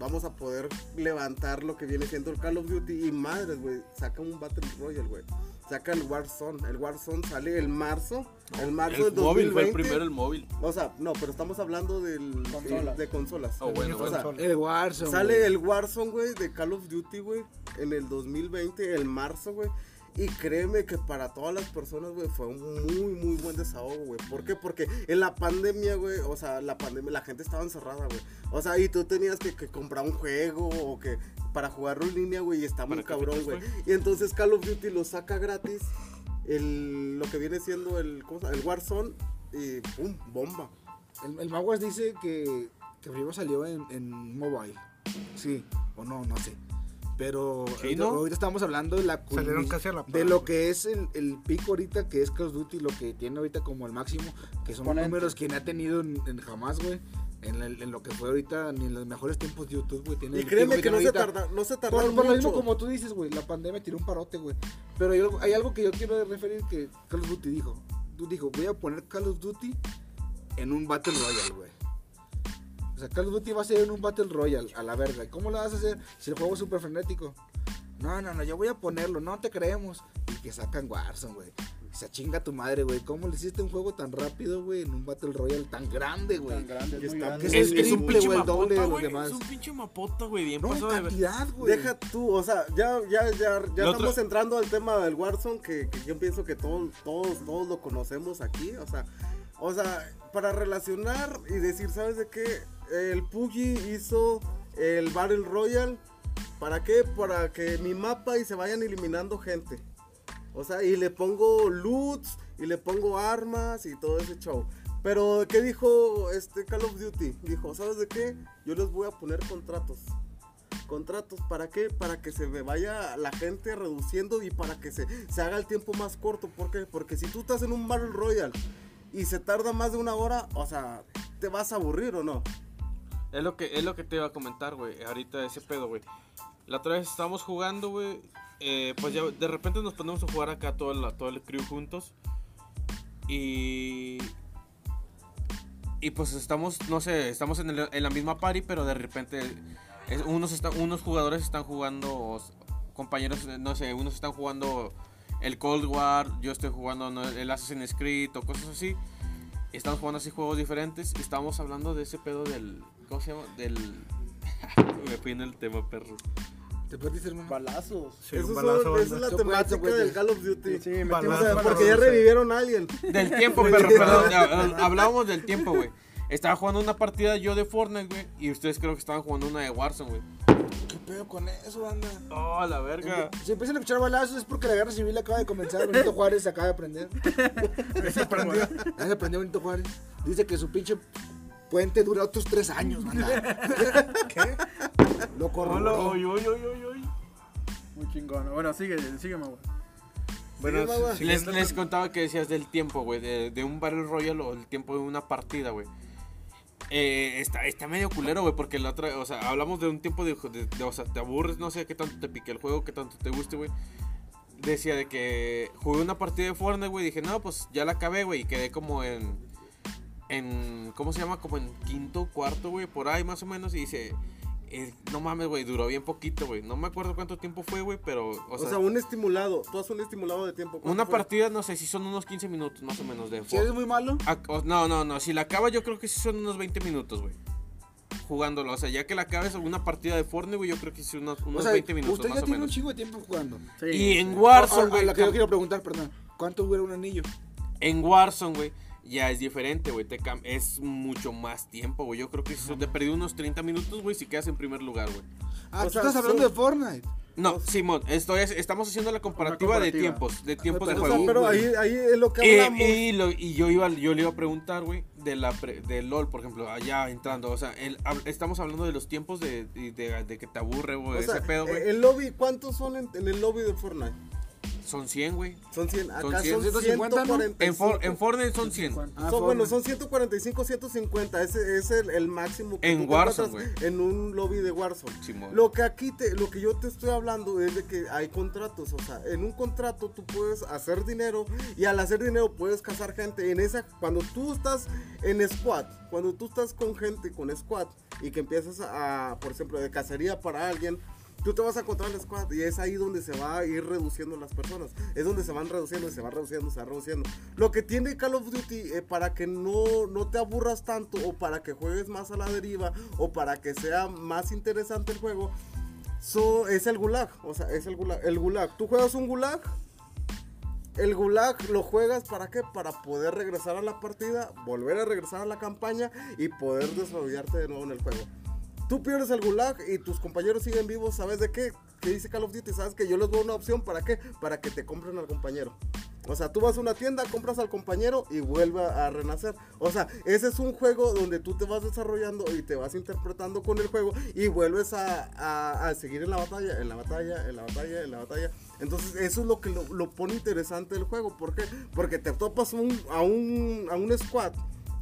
vamos a poder levantar lo que viene siendo el Call of Duty. Y madres, güey, saca un Battle Royale, güey. Saca el Warzone. El Warzone sale el marzo, el marzo El del móvil fue el 2020. primero, el móvil. O sea, no, pero estamos hablando del Consolas. de consolas. Oh, bueno, o sea, bueno. El Warzone. Sale el Warzone, güey, de Call of Duty, güey, en el 2020, el marzo, güey. Y créeme que para todas las personas, güey, fue un muy, muy buen desahogo, güey. ¿Por qué? Porque en la pandemia, güey, o sea, la pandemia, la gente estaba encerrada, güey. O sea, y tú tenías que, que comprar un juego o que para jugarlo en línea, güey, y está muy ¿Para qué cabrón, güey. Y entonces Call of Duty lo saca gratis, el, lo que viene siendo el. El Warzone, y pum, bomba. El, el Maguas dice que, que primero salió en, en mobile. Sí, o no, no sé. Pero Sí, ahorita, ¿no? ahorita estamos hablando de la casi a la par. de lo que es el, el pico ahorita que es Call of Duty, lo que tiene ahorita como el máximo, que son Exponente. números que no ha tenido en, en jamás, güey. En, el- en lo que fue ahorita, ni en los mejores tiempos de YouTube, güey. Tiene Y el créeme que no se, tarda, no se Por, tardaron por lo mismo como tú dices, güey, la pandemia tiró un parote, güey. Pero hay algo, hay algo que yo quiero referir que Call of Duty dijo. Tú dijo, voy a poner Call of Duty en un Battle Royale, güey. O sea, Call of Duty va a ser en un Battle Royale, a la verga. ¿Y ¿Cómo lo vas a hacer si el juego es súper frenético? No, no, no, yo voy a ponerlo, no te creemos. Y que sacan Warzone, güey. Se chinga tu madre, güey. ¿Cómo le hiciste un juego tan rápido, güey, en un Battle Royale tan grande, güey? Tan grande, es muy grande. Es, Es- el es un triple, pinche güey, el doble de mapota, los güey, demás. Es un pinche mapota, güey. Bien No, pasado cantidad, güey. Deja tú, o sea, ya, ya, ya, estamos otro- entrando al tema del Warzone, que, que yo pienso que todos, todos, todos lo conocemos aquí, o sea, o sea, para relacionar y decir, ¿sabes de qué? El Puggy hizo el Battle Royale, ¿para qué? Para que mi mapa y se vayan eliminando gente. O sea, y le pongo loots, y le pongo armas y todo ese show. Pero, ¿qué dijo este Call of Duty? Dijo, ¿sabes de qué? Yo les voy a poner contratos contratos. ¿Para qué? Para que se me vaya la gente reduciendo y para que se, se haga el tiempo más corto. ¿Por qué? Porque si tú estás en un Battle Royale y se tarda más de una hora, o sea, ¿te vas a aburrir o no? Es lo que, es lo que te iba a comentar, güey. Ahorita ese pedo, güey. La otra vez estábamos jugando, güey. eh, pues ya de repente nos ponemos a jugar acá todo el, todo el crew juntos. Y. Y pues estamos, no sé, estamos en, el- en la misma party, pero de repente unos, unos jugadores están jugando, compañeros, eh, no sé, unos están jugando el Cold War, yo estoy jugando el Assassin's Creed o cosas así. Estamos jugando así juegos diferentes y estábamos hablando de ese pedo del. ¿Cómo se llama? Del. Me fui en el tema, perro. ¿Te perdiste, hermano? Balazos. Sí, Eso son- esa es la temática del Call of Duty. Sí, Balazo, metimos O sea, balazo. porque ya revivieron a alguien. Del tiempo, perro, perdón. hab- Hablábamos del tiempo, güey. Estaba jugando una partida yo de Fortnite, güey. Y ustedes creo que estaban jugando una de Warzone, güey. ¿Qué pedo con eso, banda? Oh, la verga. Si empiezan a escuchar balazos es porque la guerra civil acaba de comenzar. Benito Juárez acaba de aprender. Se aprendió. Se aprendió Benito Juárez. Dice que su pinche puente dura otros tres años, banda. ¿Qué? Lo corroboró. Oy, oy, oy, oy, oy. Muy chingón. Bueno, sigue, sígueme, güey. Bueno, Sí. Les, les con- contaba que decías del tiempo, güey. De, de un Battle Royale o el tiempo de una partida, güey. Eh, está, está medio culero, güey, porque la otra, o sea, hablamos de un tiempo de, de- de- o sea, te aburres, no sé qué tanto te pique el juego, qué tanto te guste, güey. Decía de que jugué una partida de Fortnite, güey, dije, no, pues ya la acabé, güey, y quedé como en, en, ¿cómo se llama? Como en quinto, cuarto, güey, por ahí más o menos, y dice, eh, no mames, güey, duró bien poquito, güey. No me acuerdo cuánto tiempo fue, güey, pero, o O sea, sea, un estimulado. Tú haces un estimulado de tiempo. ¿cuánto una fue? partida, no sé si son unos 15 minutos más o menos de Si eres muy malo, Ah, o- No, no, no, si la acaba yo creo que sí son unos 20 minutos, güey. Jugándolo, o sea, ya que la acabes una partida de Fortnite, güey, yo creo que sí unos, unos o sea, 20 minutos usted más ya o tiene un menos. chingo de tiempo jugando. Sí, Y en. Warzone, güey, lo que yo quiero preguntar, perdón, ¿cuánto dura un anillo? en Warzone, güey, ya es diferente, güey, es mucho más tiempo, güey. Yo creo que si te perdí unos 30 minutos, güey, si quedas en primer lugar, güey. Ah, O tú sea, estás hablando de Fortnite. No, LOL, por ejemplo, allá entrando, o sea, el- hab- estamos hablando de los tiempos de, de, de que te aburre, güey, O sea, ese pedo, güey. el lobby, ¿cuántos son en, en el lobby de Fortnite? Son 100, güey. Son 100. Acá Son son, 100, 150, ¿no? 145. En, For- en Fortnite son 100. Ah, Son, bueno, son 145, 150. Ese es el, el máximo que En tú Warzone, encuentras en un lobby de Warzone. Simón. Lo que aquí te, lo que yo te estoy hablando es de que hay contratos, o sea, en un contrato tú puedes hacer dinero y al hacer dinero puedes cazar gente. En esa, cuando tú estás en squad, cuando tú estás con gente con squad y que empiezas a, por ejemplo, de cacería para alguien. Tú te vas a encontrar el squad y es ahí donde se va a ir reduciendo las personas. Es donde se van reduciendo y se van reduciendo, se van reduciendo. Lo que tiene Call of Duty eh, para que no, no te aburras tanto o para que juegues más a la deriva o para que sea más interesante el juego So, es el gulag, o sea, es el gulag. El gulag, tú juegas un gulag, el gulag lo juegas para qué? Para poder regresar a la partida, volver a regresar a la campaña y poder desarrollarte de nuevo en el juego. Tú pierdes el gulag y tus compañeros siguen vivos, ¿sabes de qué? ¿Qué dice Call of Duty? ¿Sabes que yo les doy una opción para qué? Para que te compren al compañero. O sea, tú vas a una tienda, compras al compañero y vuelve a renacer. O sea, ese es un juego donde tú te vas desarrollando y te vas interpretando con el juego y vuelves a, a- a seguir en la batalla, en la batalla, en la batalla, en la batalla. Entonces, eso es lo que lo, lo pone interesante del juego. ¿Por qué? Porque te topas un- a, un, a un squad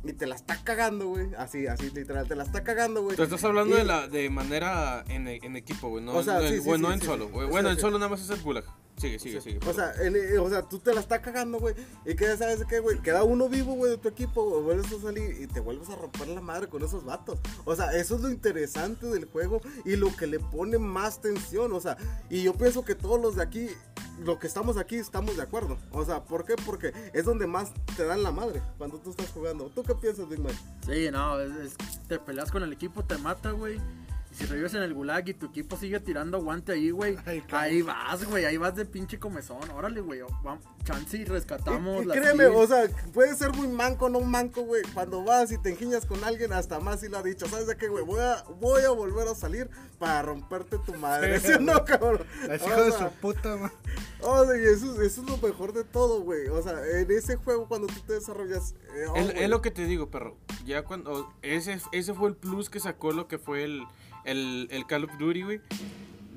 y te la está cagando, güey. Así, así, literal, te la está cagando, güey. Tú estás hablando Y- de la de manera en, en equipo, güey, no, O sea, no en- sí, sí, bueno, sí, en solo. güey. Bueno, en solo nada más es el gulag. Sigue, sigue, sigue. O sea, en- eh, o sea, tú te la estás cagando, güey. Y que sabes qué, güey. Queda uno vivo, güey, de tu equipo. Vuelves a salir y te vuelves a romper la madre con esos vatos. O sea, eso es lo interesante del juego y lo que le pone más tensión. O sea, y yo pienso que todos los de aquí, lo que estamos aquí, estamos de acuerdo. O sea, ¿por qué? Porque es donde más te dan la madre cuando tú estás jugando. ¿Tú qué piensas, Big Man? Sí, no, es, es- te peleas con el equipo, te mata, güey. Si revives en el gulag y tu equipo sigue tirando guante ahí, güey. Ahí vas, güey, ahí vas de pinche comezón. Órale, güey. Vamos, chance y rescatamos Y, y las créeme, o sea, puede ser muy manco, no manco, güey. Cuando vas y te engiñas con alguien, hasta más si lo ha dicho. ¿Sabes de qué, güey? Voy a, voy a volver a salir para romperte tu madre. Sí, ¿Sí o no, cabrón? Es O hijo de su puta madre. o sea, y eso, eso es lo mejor de todo, güey. O sea, en ese juego, cuando tú te desarrollas. eh, oh, Es, güey. es lo que te digo, perro. Ya cuando. Ese, ese fue el plus que sacó lo que fue el, el, el Call of Duty, güey.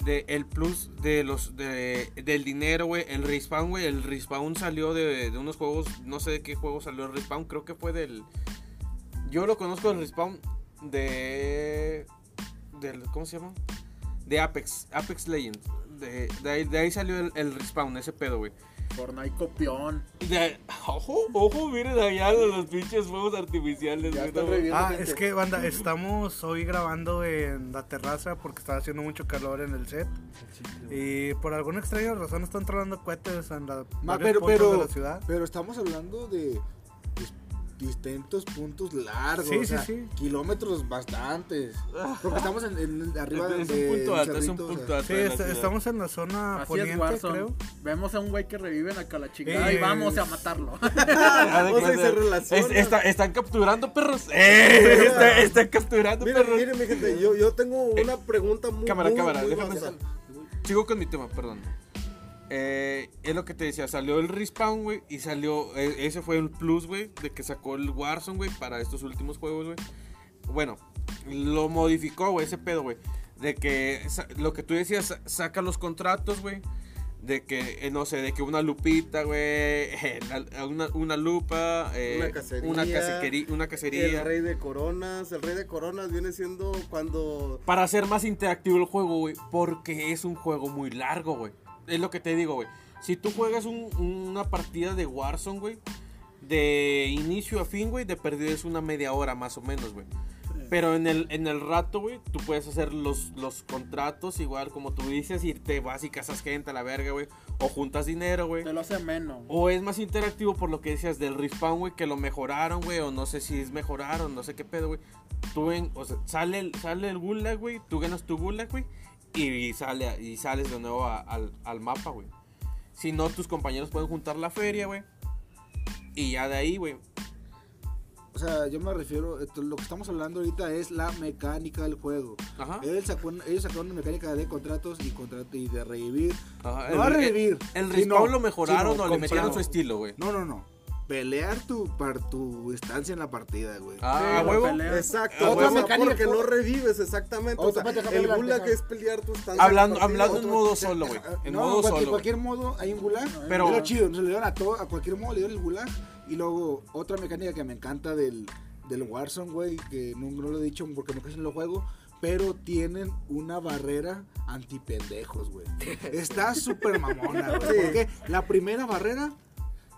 De, el plus de los de, del dinero, güey. El respawn, güey. El respawn salió de, de unos juegos. No sé de qué juego salió el respawn. Creo que fue del. Yo lo conozco el respawn de. Del, ¿Cómo se llama? De Apex. Apex Legends. De, ahí, de ahí salió el, el respawn, ese pedo, güey. Fortnite copión. De- ojo, ojo, miren allá los pinches fuegos artificiales, Ah, es que, banda, estamos hoy grabando en la terraza porque está haciendo mucho calor en el set. Y por alguna extraña razón están tronando cohetes en la, Ma, pero, pero, de la ciudad. pero estamos hablando de distintos puntos largos, Sí, o sí, sea, sí. kilómetros bastantes. Porque estamos en, en- arriba Es de un punto alto, es un cerrito, o sea. punto alto. Sí, de la est- ciudad. estamos en la zona Así es poniente, creo. Vemos a un güey que reviven acá la chingada y Eh, vamos a matarlo. Y cuenta. se relaciona. Es- está- están capturando perros. ¡Eh! Está- están capturando Miren, perros. miren, mi gente, yo, yo tengo una pregunta muy. Cámara, muy, cámara, muy déjame. Sigo con mi tema, perdón. Eh, es lo que te decía, salió el respawn, güey, y salió, e- ese fue el plus, güey, de que sacó el Warzone, güey, para estos últimos juegos, güey. Bueno, lo modificó, güey, ese pedo, güey. De que lo que tú decías, sa- saca los contratos, güey. De que, eh, no sé, de que una lupita, güey, eh, una, una lupa, Una cacería, una, una cacería. El rey de coronas. El rey de coronas viene siendo cuando. para hacer más interactivo el juego, güey. Porque es un juego muy largo, güey. Es lo que te digo, güey. Si tú juegas un- una partida de Warzone, güey. De inicio a fin, güey. De perdido es una media hora más o menos, güey. Pero en el, en el rato, güey, tú puedes hacer los, los contratos igual como tú dices y te vas y casas gente a la verga, güey. O juntas dinero, güey. Te lo hace menos. O es más interactivo por lo que decías del respawn, güey, que lo mejoraron, güey, o no sé si es mejoraron, no sé qué pedo, güey. Tú ven, o sea, sale, sale el gulag, güey, tú ganas tu gulag, güey, y, sale, y sales de nuevo a- al, al mapa, güey. Si no, tus compañeros pueden juntar la feria, güey. Y ya de ahí, güey. O sea, yo me refiero, esto- lo que estamos hablando ahorita es la mecánica del juego. Ajá. Él sacó, ellos sacaron una mecánica de contratos y, contrato y de revivir. Ajá, No a revivir. El, respawn lo mejoraron sino o le metieron su estilo, güey. No, no, no. Pelear tu, par, tu estancia en la partida, güey. Ah, Sí, huevo. Exacto, otra huevo. mecánica porque por- no revives exactamente. O sea, el gulag es pelear tu estancia. Hablando- en hablando en modo solo, güey. En no, modo cualquier, solo. cualquier modo hay un gulag. Pero- Pero chido, se le dieron a todo, a cualquier modo le dieron el gulag. Y luego otra mecánica que me encanta del, del Warzone, güey, que no, no lo he dicho porque no casi lo juego. Pero tienen una barrera antipendejos, güey. Está súper mamona, güey. Sí. Porque la primera barrera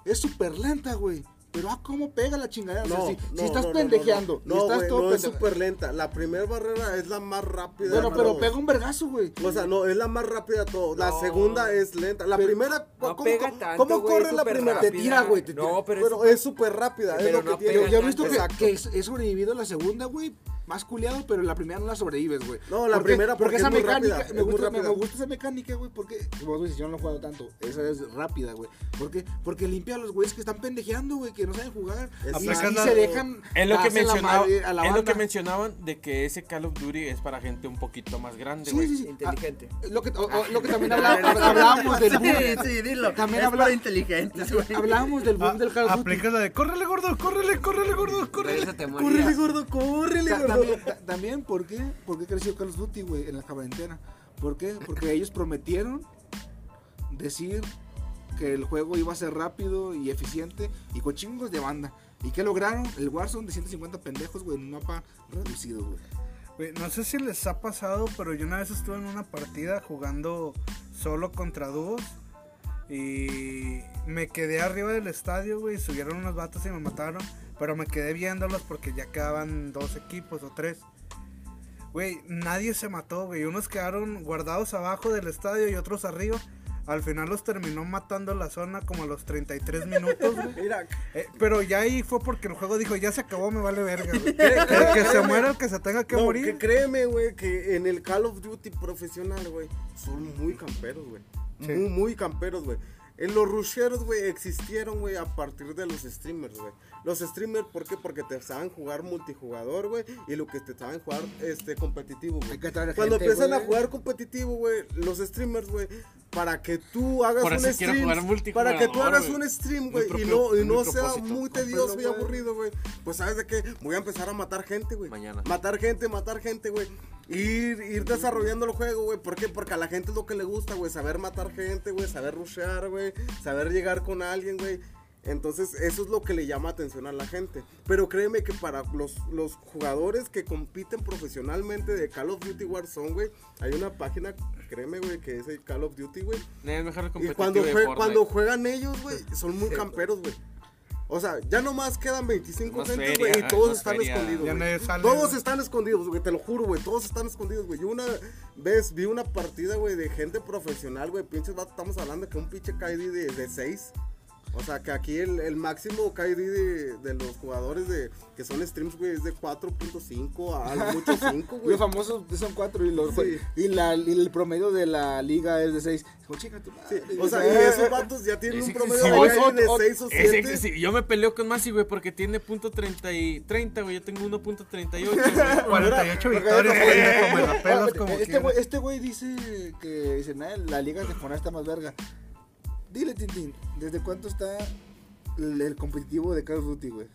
es súper lenta, güey. Pero ah, cómo pega la chingadera. O sea, No, si, no, si estás no, no, pendejeando, No, estás güey, todo no es súper lenta. La primera barrera es la más rápida. Bueno, pero pega un vergazo, güey. O sea, no, es la más rápida de todo. La segunda es lenta. La Pero- primera. No ¿cómo, pega cómo- tanto, ¿Cómo güey, corre la primera? Te rápida. tira, güey, te tira. No, pero, Pero es súper rápida. Pero es lo no que tiene. Yo, he visto que, que es, he sobrevivido la segunda, güey. Más culiado, pero la primera no la sobrevives, güey. No, la primera porque esa es muy mecánica, rápida, me es gusta, me, rápida. me gusta esa mecánica, güey, porque vos dices, yo no lo he jugado tanto. Esa es rápida, güey. ¿Por qué? Porque limpia a los güeyes que están pendejeando, güey, que no saben jugar. Y, y se dejan Es lo que la mencionaba, madre a la es lo que mencionaban de que ese Call of Duty es para gente un poquito más grande, Sí, güey. sí, sí. inteligente. Ah, lo, que, o- o- lo que también hablábamos del boom. Sí, sí, dilo. También para inteligentes, güey. Hablábamos del boom del Call of Duty. Aplica la de córrele gordo, córrele, córrele gordo, córrele. Córrele, gordo, córrele, gordo. También, ta- también, ¿por qué? ¿Por qué creció Call of Duty, güey, en la cuarentena? ¿Por qué? Porque ellos prometieron decir que el juego iba a ser rápido y eficiente y con chingos de banda. ¿Y qué lograron? El Warzone de 150 pendejos, güey, en un mapa reducido, güey. Güey, no sé si les ha pasado, pero yo una vez estuve en una partida jugando solo contra dúos. Y me quedé arriba del estadio, güey. Subieron unos vatos y me mataron. Pero me quedé viéndolos porque ya quedaban dos equipos o tres. Güey, nadie se mató, güey. Unos quedaron guardados abajo del estadio y otros arriba. Al final los terminó matando la zona como a los 33 minutos, güey. Mira, Eh, pero ya ahí fue porque el juego dijo, ya se acabó, me vale verga. güey. que, que se muera el que se tenga que no, morir. que créeme, güey, que en el Call of Duty profesional, güey, son muy camperos, güey. Sí. Muy, muy camperos, güey. En los rusheros, güey, existieron, güey, a partir de los streamers, güey. Los streamers, ¿por qué? Porque te saben jugar multijugador, güey, y lo que te saben jugar, este, competitivo, güey. Hay que traer Cuando gente, empiezan a jugar competitivo, güey, los streamers, güey, para que tú hagas Por un eso stream, jugar multijugador, para que tú hagas un stream, güey, y no, y no sea muy tedioso y aburrido, güey, pues sabes de qué, voy a empezar a matar gente, güey. Mañana. Matar gente, matar gente, güey. Ir, ir desarrollando el juego, güey. ¿Por qué? Porque a la gente es lo que le gusta, güey. Saber matar gente, güey. Saber rushear, güey. Saber llegar con alguien, güey. Entonces, eso es lo que le llama atención a la gente. Pero créeme que para los, los jugadores que compiten profesionalmente de Call of Duty Warzone, güey, hay una página, créeme, güey, que es el Call of Duty, güey. Es mejor Y cuando, jue- cuando juegan ellos, güey, son muy camperos, güey. O sea, ya nomás quedan 25 Más gentes, güey, y todos están feria. escondidos. Ya güey. nadie sale, Todos están escondidos, güey, te lo juro, güey, todos están escondidos, güey. Yo una vez vi una partida, güey, de gente profesional, güey, pinches vatos, estamos hablando que un pinche KD de, de 6. O sea, que aquí el, el máximo KD de, de los jugadores de que son streams, güey, es de 4.5 a lo mucho 5, güey. Los famosos son cuatro y, los, Sí. y, la, y el promedio de la liga es de seis. Como, chica, tu madre. O sea, y esos vatos ya tienen Ese- un promedio sí, de, de ot- 6 o Ese- 7. sí, yo me peleo con Masi, güey, porque tiene punto 30 y 30, güey. Yo tengo 1.38, güey. 48 Porque- victorias, este, güey, este güey dice que dice, "Nah, la liga de Fortnite está más verga. Dile, Tintín, ¿desde cuánto está el, el competitivo de Call of Duty, güey?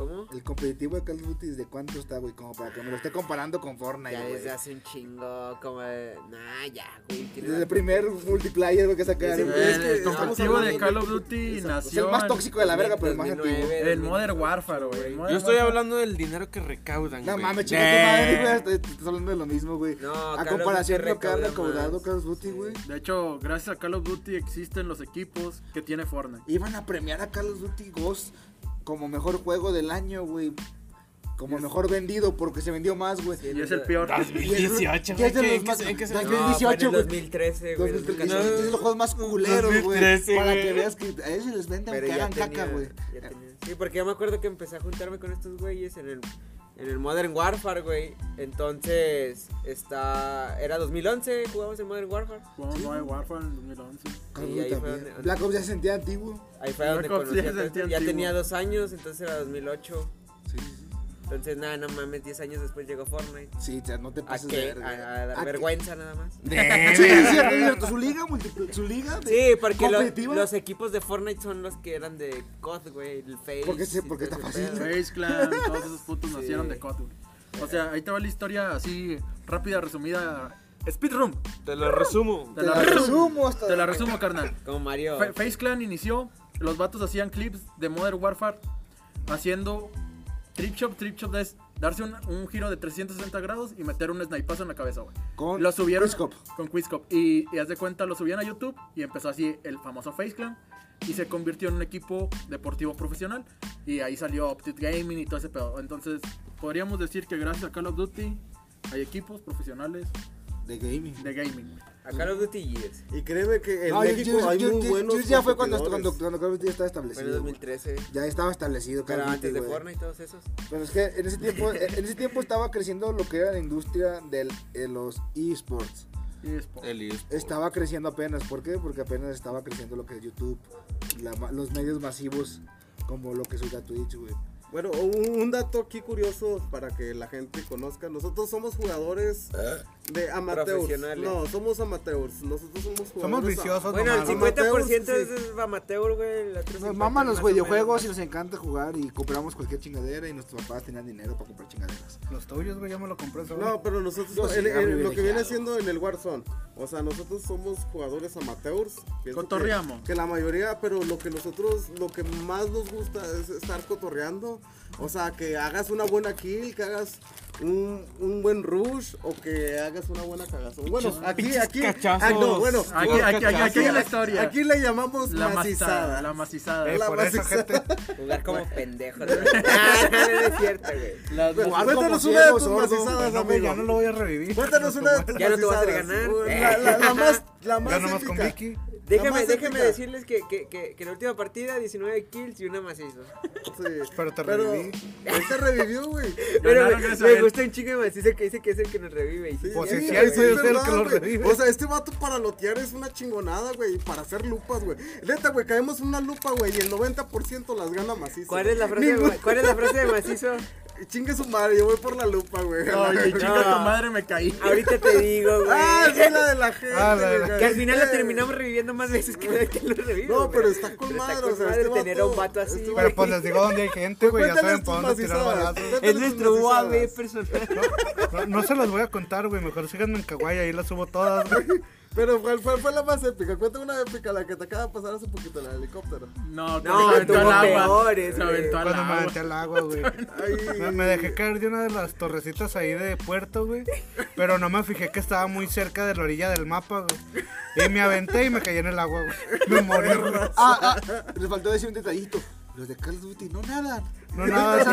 ¿Cómo? El competitivo de Call of Duty, ¿desde cuánto está, güey? Como para que me lo esté comparando con Fortnite, Ya desde hace un chingo, como de... Nah, ya, güey. Desde el primer multiplayer, güey, que sacaron. Es El, que el estamos competitivo de Call de- of Duty Es nació el más tóxico de la verga, pero el más 2009, antiguo. en Modern Warfare, güey. Yo estoy Warfare. hablando del dinero que recaudan, No güey. mames, chica, tu Eh. madre, güey. Estás hablando de lo mismo, güey. No, A comparación de lo que ha recauda recaudado. Call of Duty, güey. De hecho, gracias a Call of Duty existen los equipos que tiene Fortnite. Iban a premiar a Call of Duty Ghost como mejor juego del año, güey. como mejor vendido porque se vendió más, güey. Y es el peor. 2018, ¿Qué es de güey. los más- ¿En qué se No, No, 2018, fue en güey. el 2013, güey. 2013, 2014. es de los juegos más culeros, güey. 2013, Para güey. que veas que a ellos les venden que hagan tenía, caca, güey. Sí, porque yo me acuerdo que empecé a juntarme con estos güeyes en el, en el Modern Warfare, güey. Entonces, está, era 2011, jugamos en Modern Warfare. Jugamos Modern Warfare en 2011. Call of Y Duty ahí fue donde- Black Ops ya se sentía antiguo. Ahí fue Black donde Ops conocí ya Ya antiguo. tenía dos años, entonces era 2008. Sí, sí. Entonces, nada, no mames, 10 años después llegó Fortnite. Sí, o sea, no te ¿A pases de verga. A, a dar ¿A qué? vergüenza nada más. Sí, es cierto, es cierto. Su liga, su liga. de- Sí, porque lo- los equipos de Fortnite son los que eran de COD, güey, el Face. Porque sí, y porque está fácil. Face Clan, todos esos putos Sí. nacieron de COD, güey. O sea, ahí te va la historia así, rápida, resumida. Speedrun. Te lo resumo. Te Te la la resumo. resumo hasta. Te la resumo, carnal. Como Mario. Fa- Face Clan inició, los vatos hacían clips de Modern Warfare haciendo Trip Shop. Trip Shop es darse un, un giro de 360 grados y meter un snipazo en la cabeza, güey. Con Lo subieron Quickscope. con Quizcop. Y, y haz de cuenta, lo subían a YouTube y empezó así el famoso Face Clan. Y se convirtió en un equipo deportivo profesional. Y ahí salió Optic Gaming y todo ese pedo. Entonces, podríamos decir que gracias a Call of Duty hay equipos profesionales De gaming. de gaming. güey. A Call of Duty Years. Y créeme que en No, yo- México yo- hay yo- muy yo- buenos yo ya fue cuando, cuando, competidores. cuando Call of Duty ya estaba Fue en el establecido. güey. 2013. Ya estaba establecido Call Pero of Duty, antes de güey. Fortnite y todos esos. Pero es que en ese tiempo, en ese tiempo estaba creciendo lo que era la industria del- de los esports. Y es por- El eSport. Estaba creciendo apenas. ¿Por qué? Porque apenas estaba creciendo lo que es YouTube, la ma- los medios masivos como lo que es ahorita Twitch, güey. Bueno, un, un dato aquí curioso para que la gente conozca. Nosotros somos jugadores de amateurs. No, somos amateurs. Nosotros somos jugadores. Somos viciosos Bueno, el nomás. 50% Amateurs, es amateur, güey. el Nos 50 maman los videojuegos y nos encanta jugar y compramos cualquier chingadera y nuestros papás tenían dinero para comprar chingaderas. Los tuyos, güey, ya me lo compré solo. No, pero nosotros, sí, en ya lo que viene siendo en el Warzone, o sea, nosotros somos jugadores amateurs. Cotorreamos. Que, que la mayoría, pero lo que nosotros, lo que más nos gusta es estar cotorreando. O sea, que hagas una buena kill, que hagas un, un buen rush o que hagas una buena cagazón. Bueno, aquí, aquí, cachazos. ah, no, bueno, Aquí, aquí, aquí, aquí hay una historia. aquí le llamamos la macizada. macizada. La macizada. Eh, la por eso, básica. gente. Jugar como pendejos. Ah, no, es cierto, güey. Cuéntanos una de tus sordo. macizadas, No, güey, amigo. ya no lo voy a revivir. Cuéntanos una de tus Ya no te vas a ganar. La, la- la más, la más Ya nomás con épica. Vicky. Déjeme épica. decirles que, que, que, que en la última partida 19 kills y una macizo. Sí. Pero te Pero reviví. él te revivió, güey. Pero me, gusta un chingo de macizo que dice que es el que nos revive. Y sí, Pues sí, sí, soy el que lo revive. O sea, este vato para lotear es una chingonada, güey. Para hacer lupas, güey. Neta, güey, caemos en una lupa, güey. Y el 90% las gana macizo. ¿Cuál es la frase de, Ningún- ma- ¿cuál es la frase de macizo? Chingue su madre, yo voy por la lupa, güey. Oye, chinga No. tu madre, me caí. Ahorita te digo, güey. Ah, sí, la de la gente. Ah, la de. Que al final la terminamos reviviendo más veces que la que lo revive. No, pero está con Pero madre, con o sea, madre este tener a un vato así. este güey. Pero pues les digo dónde hay gente, güey. Ya saben por dónde tirar balazos. Es nuestro UAV macizadas. personal. No, no se los voy a contar, güey. Mejor síganme en Kawaii, ahí las subo todas, güey. Pero ¿cuál fue, fue la más épica? Cuéntame una épica, la que te acaba de pasar hace poquito, la del helicóptero. No, No, se aventó al agua. peores, Se güey. aventó al Cuando me aventé al agua, güey. Ay, Me, me dejé caer de una de las torrecitas ahí de puerto, güey. Pero no me fijé que estaba muy cerca de la orilla del mapa, güey. Y me aventé y me caí en el agua, güey. Me morí, güey. Ah, ah, les faltó decir un detallito. Los de Call of Duty no nadan. No, nada,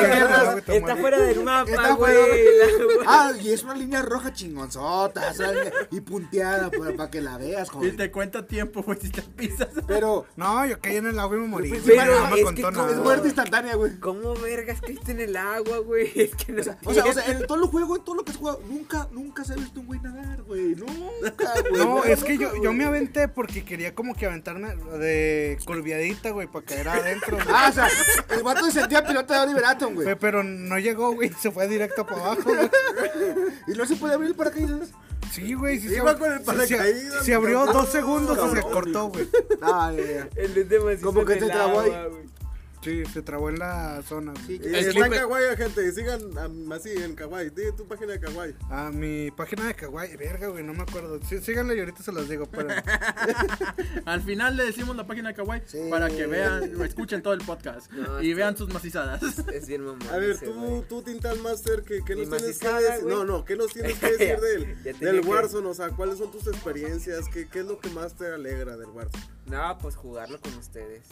sí, Está fuera del mapa, Está güey. fuera- Ah, y es una línea roja chingonzota, o sea, y punteada para, para que la veas, Y joven. te cuenta tiempo, güey, si te pisas. Pero No, yo caí en el agua y me morí. Pero güey. es no me que como- es muerte instantánea, güey. ¿Cómo vergas caíste en el agua, güey? Es que no O sea, o sea, en todo el juego, en todo lo que has jugado, nunca, nunca se ha visto un güey nadar, güey. Nunca, güey. No, es que yo, nunca, yo me aventé porque quería como que aventarme de curviadita, güey, para caer adentro. güey. Ah, o sea, el vato se sentía de Oliver Atom, güey. Pe- Pero no llegó, güey, se fue directo para abajo, güey. Y no se puede abrir el paracaídas. Sí, güey, sí se Iba con el se- paracaídas, Se abrió cabrón. dos segundos y se cortó, güey. Ah, ya, ya. El Como que el trabó ahí. Sí, se trabó en la zona. Sí, que- El está en Kawaii, gente. Sigan um, así en Kawaii. Dime tu página de Kawaii. A mi página de Kawaii, verga, güey, no me acuerdo. Sí, síganle y ahorita se los digo, pero. Al final le decimos la página de Kawaii Sí. para que vean, escuchen todo el podcast No, y vean sus macizadas. Es bien mamón. A ver, ese, tú, güey. tú Tintal Master, ¿qué, qué nos tienes que decir? No, no, ¿qué nos tienes que decir del, Ya tenía del que- Warzone? O sea, ¿cuáles son tus experiencias? ¿Qué, ¿Qué es lo que más te alegra del Warzone? No, pues jugarlo con ustedes.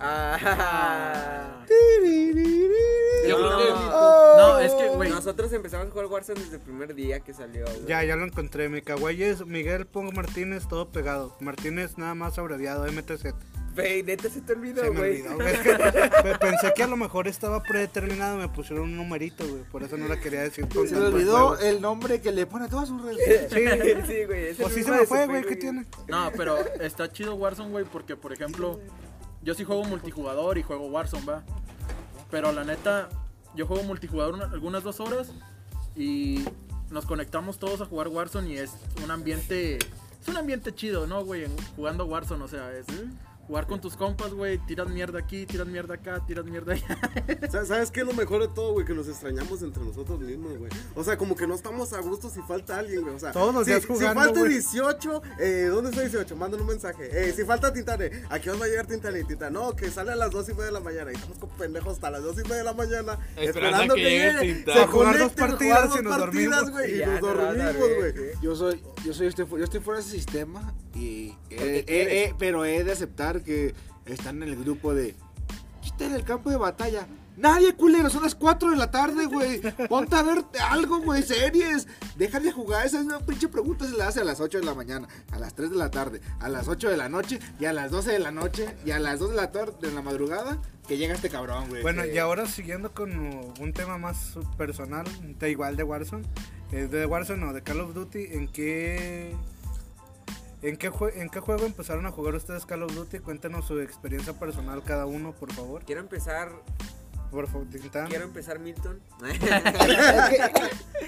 Ah, Yo creo que- No, es que, güey. Nosotros empezamos a jugar Warzone desde el primer día que salió, güey. Ya, ya lo encontré. Mi kawaii es Miguel Pongo Martínez, todo pegado. Martínez nada más abreviado, MTZ. Güey, neta se te olvidó, Se me güey. olvidó. güey. Es que pe- pensé que a lo mejor estaba predeterminado. Me pusieron un numerito, güey. Por eso no la quería decir. con Se le olvidó el nombre que le pone a todas sus redes. Sí, sí, güey. es el Pues sí se mismo me de fue, güey. ¿Qué tiene? No, pero está chido Warzone, güey, porque por ejemplo, yo sí juego multijugador y juego Warzone, va. Pero la neta, yo juego multijugador una- algunas dos horas y nos conectamos todos a jugar Warzone y es un ambiente, es un ambiente chido, ¿no, güey? Jugando Warzone, o sea, es jugar con tus compas, güey, tiras mierda aquí, tiras mierda acá, tiras mierda allá. Sa- ¿Sabes qué es lo mejor de todo, güey? Que nos extrañamos entre nosotros mismos, güey. O sea, como que no estamos a gusto si falta alguien, güey. O sea, Todos los si, días si jugando, falta güey. 18, eh, ¿dónde está 18? Mándanos un mensaje. Eh, si falta Tintane, ¿a qué hora va a llegar Tintane? Tintane, no, que sale a las 2 y media de la mañana. Y estamos como pendejos hasta las 2 y media de la mañana. Esperando que llegue. Se A jugar dos partidas jugar dos y nos partidas, dormimos. güey. Y nos no, no, no, dormimos, güey. Yo soy, yo soy, estoy, fu- yo estoy fuera de ese sistema y eh, eh, eh, pero he de aceptar que están en el grupo de quiten el campo de batalla. Nadie, culero, son las 4 de la tarde, güey. Ponte a ver algo, güey, series. Deja de jugar. Esa es una pinche pregunta. Se la hace a las 8 de la mañana, a las 3 de la tarde, a las 8 de la noche y a las 12 de la noche y a las 2 de la tarde de la madrugada que llega este cabrón, güey. Bueno, que- y ahora siguiendo con un tema más personal, de igual de Warzone, eh, de Warzone o de Call of Duty, ¿en qué, en, qué jue- ¿en qué juego empezaron a jugar ustedes Call of Duty? Cuéntenos su experiencia personal cada uno, por favor. Quiero empezar, Por favor, quiero empezar Milton.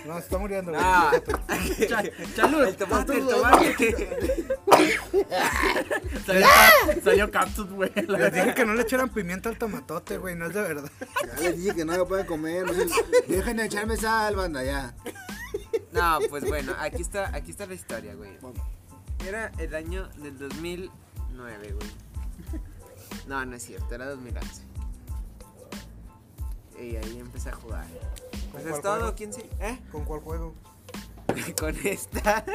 No, se está muriendo. no. El tomate, el tomate. Salió, salió Capsus, güey. Les dije que no le echaran pimienta al tomatote, güey, no es de verdad. Ya les dije que no lo pueden comer. Dejen de echarme sal, banda, ya. No, pues bueno, aquí está, aquí está la historia, güey. Era el año del 2009, güey. No, no es cierto, era 2011. Y ahí empecé a jugar. Pues ¿Con es todo, juego? ¿quién sí? ¿Eh? ¿Con cuál juego? Con esta.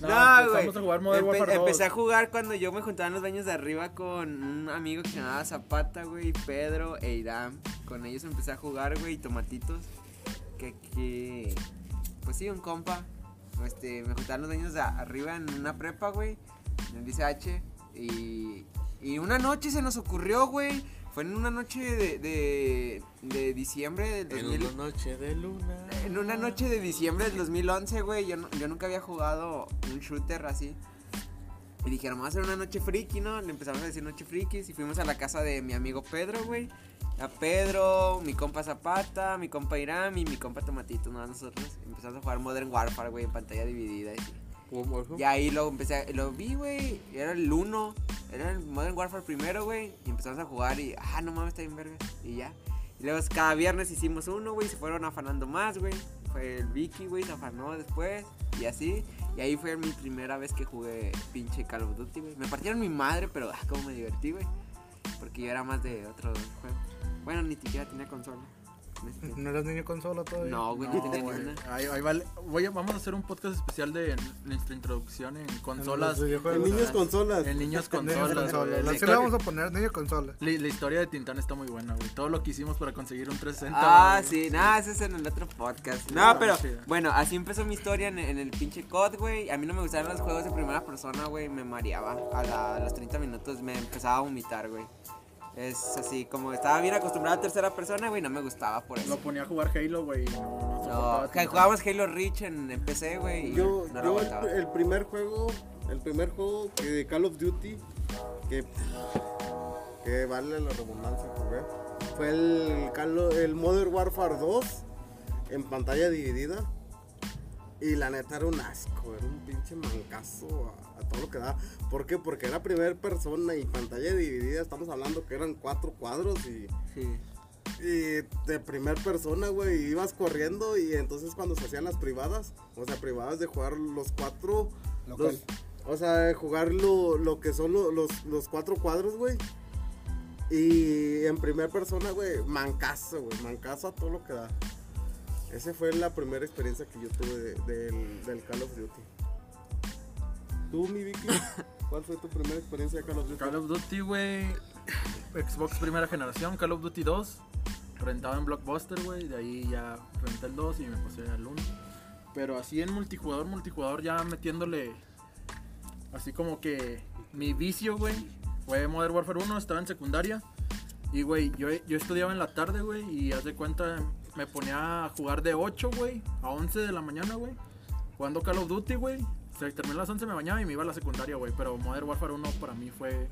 No, No, güey. empezamos a jugar Modern Empe- Warfare 2. empecé a jugar cuando yo me juntaba en los baños de arriba con un amigo que se llamaba Zapata, güey, Pedro e Irán. Con ellos empecé a jugar, güey, y tomatitos. Que, que, pues sí, un compa. Este, me juntaba en los baños de arriba en una prepa, güey, en el DCH. Y, y una noche se nos ocurrió, güey. Fue en una noche de, de, de diciembre del En 2000. una noche de luna. En una noche de diciembre del 2011, güey, yo, no- yo nunca había jugado un shooter así. Y dijeron, vamos a hacer una noche friki, ¿no? Le empezamos a decir noche frikis y fuimos a la casa de mi amigo Pedro, güey. A Pedro, mi compa Zapata, mi compa y mi compa Tomatito, ¿no? Nosotros empezamos a jugar Modern Warfare, güey, en pantalla dividida. Y, y ahí lo empecé, a- lo vi, güey, era el 1, era el Modern Warfare primero, güey. Y empezamos a jugar y, ah, no mames, está bien verga. Y ya. Y luego cada viernes hicimos uno, güey, se fueron afanando más, güey. Fue el Vicky, güey, se afanó después. Y así. Y ahí fue mi primera vez que jugué pinche Call of Duty, güey. Me partieron mi madre, pero ah, me divertí, güey. Porque yo era más de otro juego. Bueno, ni siquiera tenía consola. En tiempo. ¿No eras niño consola todavía? No, güey, no, No, tenía güey. ni una. Ahí, ahí vale. Voy a- vamos a hacer un podcast especial de nuestra introducción en consolas. En. En niños consolas. En niños Niños consolas. La, le historia, vamos a poner niño consola. la- la historia de Tintán está muy buena, güey. Todo lo que hicimos para conseguir un 360. Ah, güey. sí, nada, ese es en el otro podcast. No, pero bueno, así empezó mi historia en, en el pinche COD, güey. A mí no me gustaban los juegos de primera persona, güey. Me mareaba. A, la- a los 30 minutos me empezaba a vomitar, güey. Es así, como estaba bien acostumbrado a tercera persona, güey, no me gustaba por Lo eso. ponía a jugar Halo, güey. No, no No, jugábamos Halo Reach en, en PC, güey. y Yo, no lo yo el, el primer juego, el primer juego que de Call of Duty que, que vale la redundancia jugué, fue el, Call of- el Modern Warfare 2 en pantalla dividida. Y la neta era un asco, era un pinche mancazo a, a todo lo que da. ¿Por qué? Porque era primera persona y pantalla dividida. Estamos hablando que eran cuatro cuadros y, Sí. y de primer persona, güey, ibas corriendo y entonces cuando se hacían las privadas, o sea, privadas de jugar los cuatro, los- o sea, de jugar lo, lo que son lo- los, los cuatro cuadros, güey. Y en primer persona, güey, mancazo, güey, mancazo a todo lo que da. Esa fue la primera experiencia que yo tuve de- del, del Call of Duty. ¿Tú, mi Vicky? ¿Cuál fue tu primera experiencia de Call of Duty? Call of Duty, güey. Xbox primera generación, Call of Duty 2. rentaba en Blockbuster, güey. De ahí ya renté el 2 y me pasé al 1. Pero así en multijugador, multijugador ya metiéndole así como que mi vicio, güey, fue Modern Warfare 1, estaba en secundaria. Y, güey, yo, yo estudiaba en la tarde, güey, y haz de cuenta, me ponía a jugar de 8, güey, a 11 de la mañana, güey. Jugando Call of Duty, güey. Se terminó a las 11, me bañaba y me iba a la secundaria, güey. Pero Modern Warfare 1 para mí fue...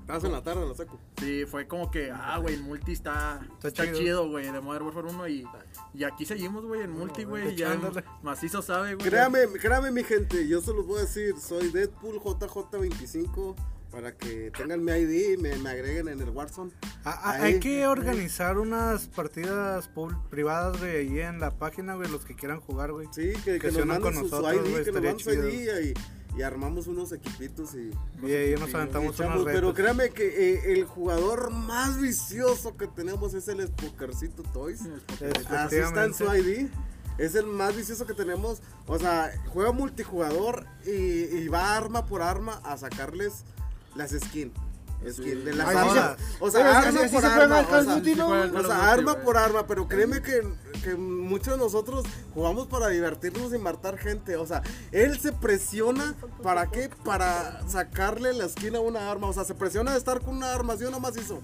Estás en la tarde, en la seco. Sí, fue como que, ah, güey, el multi está, Está está, chido. güey, de Modern Warfare 1 y, y aquí seguimos, güey, en multi, güey, ya macizo sabe, güey. Créame, créame mi gente, yo se los voy a decir, soy Deadpool JJ25 para que tengan mi ID y me, me agreguen en el Warzone. Ah, ah, Ahí. hay que organizar unas partidas privadas, güey, ahí en la página, güey, los que quieran jugar, güey. Sí, que, que nos unan manden con su, su nosotros, ID, güey, que nos manden su. ID y, y armamos unos equipitos y, Y ahí nos y aventamos echamos, unos Pero créame que eh, el jugador más vicioso que tenemos es el Spokercito Toys. Así está en su. ID. Es el más vicioso que tenemos. O sea, juega multijugador y, y va arma por arma a sacarles las skins. Skin, de las Ay, armas. O sea, Pero es que arma así- así por arma. o sea, arma por arma, pero créeme que, que muchos de nosotros jugamos para divertirnos y matar gente. O sea, él se presiona, ¿para qué? Para sacarle la esquina a una arma. O sea, se presiona de estar con una arma, ¿sí o no macizo?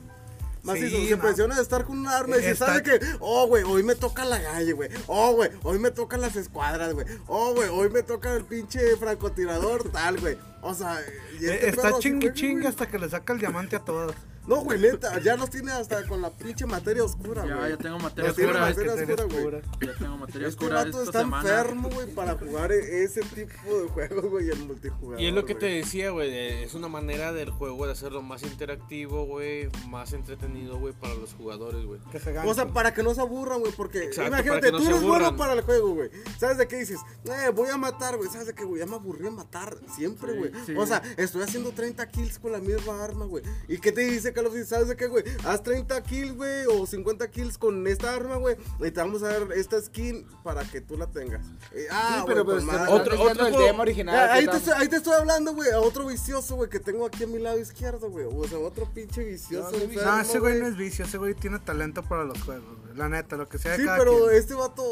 Macizo, Sí, se ma- presiona de estar con una arma y si Está- sabe que, oh, güey, hoy me toca la galle, güey. Oh, güey, hoy me tocan las escuadras, güey. Oh, güey, hoy me toca el pinche francotirador, tal, güey. O sea, y Eh, este Está así chingue hasta que le saca el diamante a todos. No, güey, neta, ya los tiene hasta con la pinche materia oscura, Ya, güey. ya tengo materia Ya tiene oscura. materia que ser oscura, güey. Ya tengo materia Este oscura esta está semana. enfermo, güey, para jugar e- ese tipo de juegos, güey, el multijugador. Y es lo que te decía, güey, de- es una manera del juego de hacerlo más interactivo, güey, más entretenido, güey, para los jugadores, güey. Que O sea, para que no se aburran, güey, porque Exacto, imagínate, que no tú eres bueno para el juego, güey. ¿Sabes de qué dices? Eh, voy a matar, güey. ¿Sabes de qué, güey? Ya me aburrí de matar siempre, Sí, güey. sí. O sea, estoy haciendo 30 kills con la misma arma, güey. ¿Y qué te dice Call of Duty? ¿Sabes de qué, güey? Haz 30 kills, güey, o 50 kills con esta arma, güey. Y te vamos a dar esta skin para que tú la tengas. Eh, ah, Sí, pero, güey. Otro- otro del juego- tema original. Ah, ahí, te estoy, ahí te estoy hablando, güey, a otro vicioso, güey, que tengo aquí a mi lado izquierdo, güey. O sea, otro pinche vicioso. No, enfermo, No, ese güey no es vicio, ese güey tiene talento para los juegos, güey. La neta, lo que sea Sí, cada pero quien. este vato.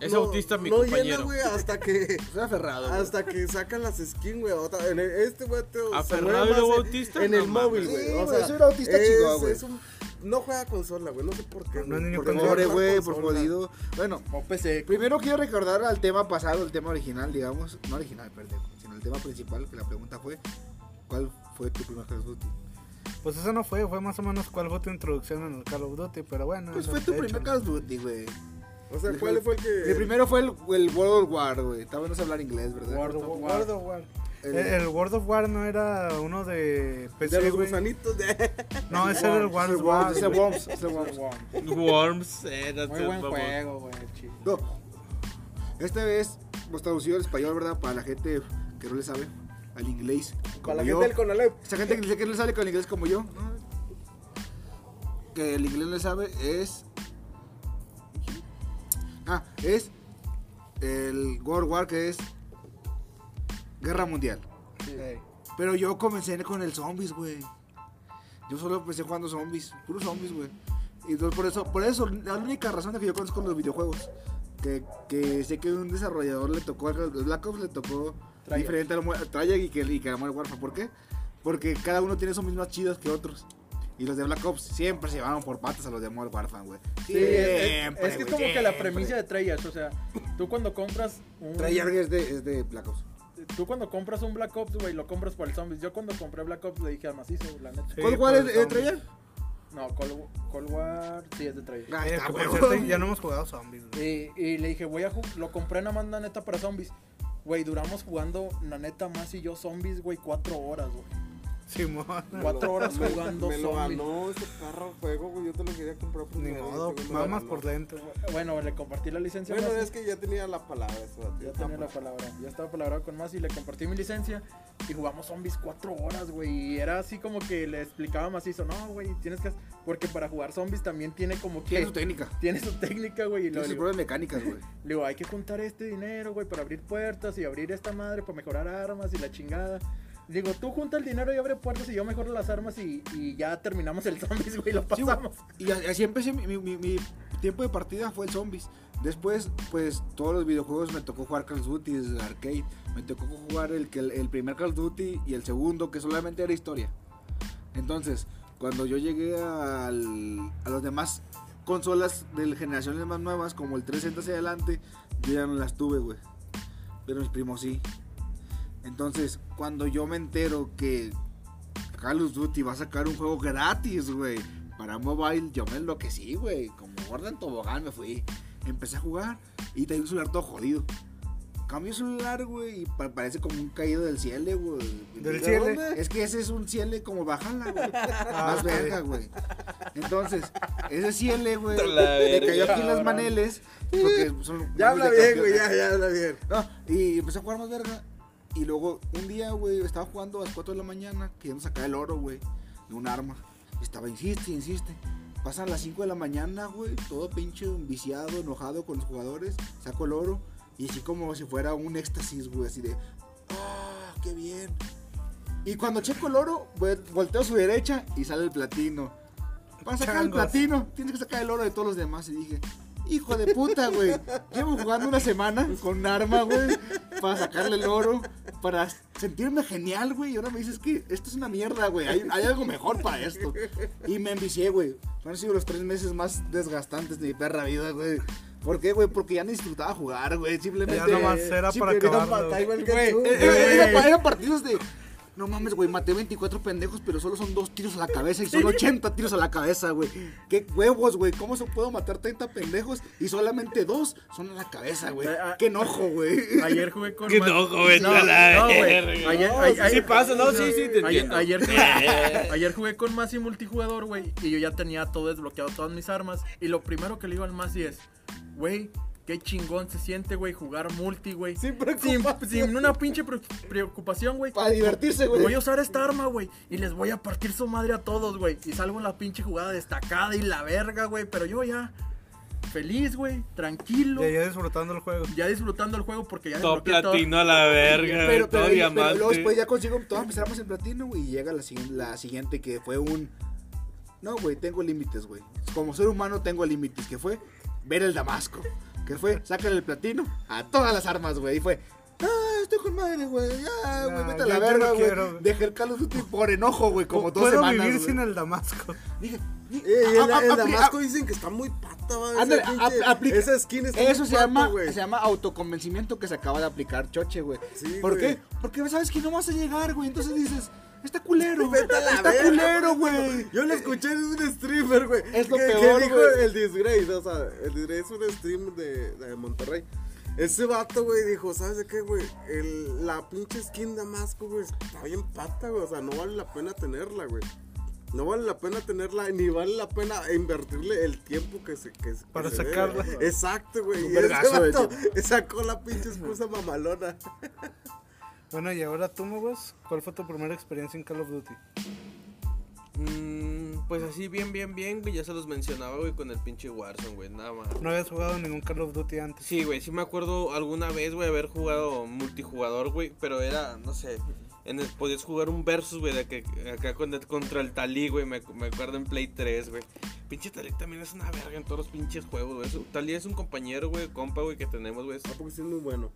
Es autista, mi no compañero. llena, güey, hasta que. Estoy aferrado. güey. hasta que sacan las skins, güey. Este vato. se ¿Aferrado y luego más en- autista? En No el móvil, güey. Sí, o güey, sea, soy un autista es- chico, güey. es un- No juega consola, güey. No sé por qué. No, no güey, es. Pobre, güey, por jodido. Bueno, O PC. primero quiero recordar al tema pasado, el tema original, digamos. No original, perdón. Sino el tema principal, que la pregunta fue: ¿Cuál fue tu primer Call of Duty? Pues eso no fue, fue más o menos cuál fue tu introducción en el Call of Duty, pero bueno. Pues fue tu primer Call of Duty, güey. O sea, ¿cuál fue el que.? El primero fue el, el World of War, güey. Tal vez no sé hablar inglés, ¿verdad? World of War. World of War. El- El, el World of War no era uno de De PC, los güey. gusanitos de. No, ese era el World of War. Worms, ese. Worms, ese Worms. Worms, era Muy buen juego, güey. chido. No. Esta vez hemos traducido al español, ¿verdad? Para la gente que no le sabe al inglés. Como Para la yo. gente del Conalep. Esa gente que, que no le sabe con el inglés como yo. ¿no? Que el inglés no le sabe es. Ah, es el World War que es Guerra Mundial. Pero yo comencé con el zombies, güey. Yo solo empecé jugando zombies, puros zombies, güey. Y entonces por eso, por eso, la única razón de que yo conozco los videojuegos. Que, que sé que un desarrollador le tocó, al Black Ops le tocó diferente a Treyarch y que, y que a Warfare. ¿Por qué? Porque cada uno tiene zombies más chidos que otros. Y los de Black Ops siempre se llevaron por patas a los de Modern Warfare, güey. Sí, es- Siempre, es que es como que la premisa de Treyarch, o sea, tú cuando compras un Treyarch es de, es de Black Ops. tú cuando compras un Black Ops, güey, lo compras por el zombies. Yo cuando compré Black Ops le dije al macizo, la neta. Sí, ¿Cuál, por cuál es de. Treyarch? No, Cold, Cold War sí es de Treyarch. Ah, Eh, que ya no hemos jugado zombies, güey. Y, y le dije, voy a ju- lo compré nada más la neta para zombies. Güey, duramos jugando, la neta, más y yo zombies, güey, cuatro horas, güey. Simón. Cuatro horas Me- jugando Me lo zombies. ganó este perro juego, güey. Yo te lo quería comprar por Ni mi modo, me lo mamas por dentro. Bueno, le compartí la licencia Bueno, Masi. es que ya tenía la palabra eso. Ya tenía la palabra, ya estaba palabrado con más y le compartí mi licencia y jugamos zombies cuatro horas, güey. Y era así como que le explicaba macizo, no, güey, tienes que... Porque para jugar zombies también tiene como que... Tiene su técnica. Tiene su técnica, güey. Y Tiene lo, sus le, pruebas mecánicas, güey. le digo, hay que juntar este dinero, güey, para abrir puertas y abrir esta madre para mejorar armas y la chingada. Digo, tú junta el dinero y abre puertas y yo mejoro las armas y, y ya terminamos el zombies, güey, lo Sí, pasamos. Y así empecé, mi, mi- mi- tiempo de partida fue el Zombies. Después, pues, todos los videojuegos me tocó jugar Call of Duty desde el arcade. Me tocó jugar el, que- el primer Call of Duty y el segundo, que solamente era historia. Entonces, cuando yo llegué al- a las demás consolas de generaciones más nuevas, como el 360 hacia adelante, yo ya no las tuve, güey. Pero mis primos sí. Entonces, cuando yo me entero que Call of Duty va a sacar un juego gratis, güey, para mobile, yo me enloquecí, güey. Como gorda en tobogán me fui. Empecé a jugar y tenía un celular todo jodido. Cambio el celular, güey, y pa- parece como un caído del cielo, güey. ¿Del ¿De cielo? dónde? Es que ese es un cielo como bajala, güey. Ah, Más ok. verga, güey. Entonces, ese cielo, güey, le cayó aquí en las maneles. Porque son Ya habla bien, güey, ya, ya habla bien. No, y empecé a jugar más verga. Y luego, un día, güey, estaba jugando a las 4 de la mañana, queriendo sacar el oro, güey, de un arma. Y estaba, insiste, insiste. Pasan las 5 de la mañana, güey, todo pinche viciado, enojado con los jugadores. Saco el oro. Y así como si fuera un éxtasis, güey, así de, ah, qué bien. Y cuando checo el oro, güey, volteo a su derecha y sale el platino. Para sacar el platino, tienes que sacar el oro de todos los demás. Y dije, hijo de puta, güey. Llevo jugando una semana con un arma, güey, para sacarle el oro, para sentirme genial, güey. Y ahora me dices que esto es una mierda, güey. Hay, hay algo mejor para esto. Y me envicié, güey. Han sido los tres meses más desgastantes de mi perra vida, güey. ¿Por qué, güey? Porque ya no disfrutaba jugar, güey. Simplemente. Ya nomás era para tú, eh, eh, era pa- eran partidos de. No mames, güey, maté 24 pendejos, pero solo son dos tiros a la cabeza y son 80 tiros a la cabeza, güey. Qué huevos, güey. ¿Cómo se puedo matar 30 pendejos y solamente dos son a la cabeza, güey? Eh, Qué enojo, güey. Ayer jugué con. Que Ma- no, joven, no, a la no, güey. Ayer, sí, pasa, no, sí, sí, te ayer, entiendo. ayer, jugué, ayer jugué con Masi multijugador, güey. Y yo ya tenía todo desbloqueado, todas mis armas. Y lo primero que le digo al Masi es, güey, qué chingón se siente, güey, jugar multi, güey. Sin preocupación. sin una pinche pre- preocupación, güey. Para divertirse, güey. Voy a usar esta arma, güey. Y les voy a partir su madre a todos, güey. Y salgo en la pinche jugada destacada y la verga, güey. Pero yo ya feliz, güey. Tranquilo. Ya, ya disfrutando el juego. Ya disfrutando el juego porque ya Todo platino a la verga, Pero, pero, todo pero, pero luego diamante. después ya consigo todas mis armas en platino, güey. Y llega la, siguiente- la siguiente que fue un. No, güey, tengo límites, güey. Como ser humano tengo límites. Que fue ver el Damasco. Que fue sacar el platino a todas las armas, güey. Y fue. Ah, estoy con madre, güey. Ya, güey, vete a la verga, güey. güey. Dejé el Call of Duty por enojo, güey. Como dos Puedo semanas. vivir güey. sin el Damasco. Dije, di- Eh, el, Damasco dicen que está muy pata, aplica- Esa skin está Eso muy se pata, llama, güey. se llama autoconvencimiento que se acaba de aplicar Choche, güey. Sí, ¿Por güey. qué? Porque sabes que no vas a llegar, güey. Entonces dices, está culero. Está culero, güey. Yo lo escuché en un streamer, güey. Es lo que, peor, que dijo el Disgrace, o sea, el Disgrace es un stream de, de Monterrey. Ese vato, güey, dijo, ¿sabes de qué, güey? La pinche skin Damasco, güey, está bien pata, güey. O sea, no vale la pena tenerla, güey. No vale la pena tenerla, ni vale la pena invertirle el tiempo que se... Que, que Para se debe. sacarla. Exacto, güey. Y ese vato sacó la pinche excusa mamalona. Bueno, y ahora tú, Mogos, ¿cuál fue tu primera experiencia en Call of Duty? Mm, pues así, bien, bien, bien, güey. Ya se los mencionaba, güey, con el pinche Warzone, güey. Nada más. No habías jugado ningún Call of Duty antes. Sí, güey, sí me acuerdo alguna vez, güey, haber jugado multijugador, güey, pero era, no sé, en el, podías jugar un versus, güey, de que acá con el- contra el Talí, güey, me, me acuerdo en Play 3, güey. Pinche Talí también es una verga en todos los pinches juegos, güey. Talí es un compañero, güey, compa, güey, que tenemos, güey. es- Porque sí es muy bueno.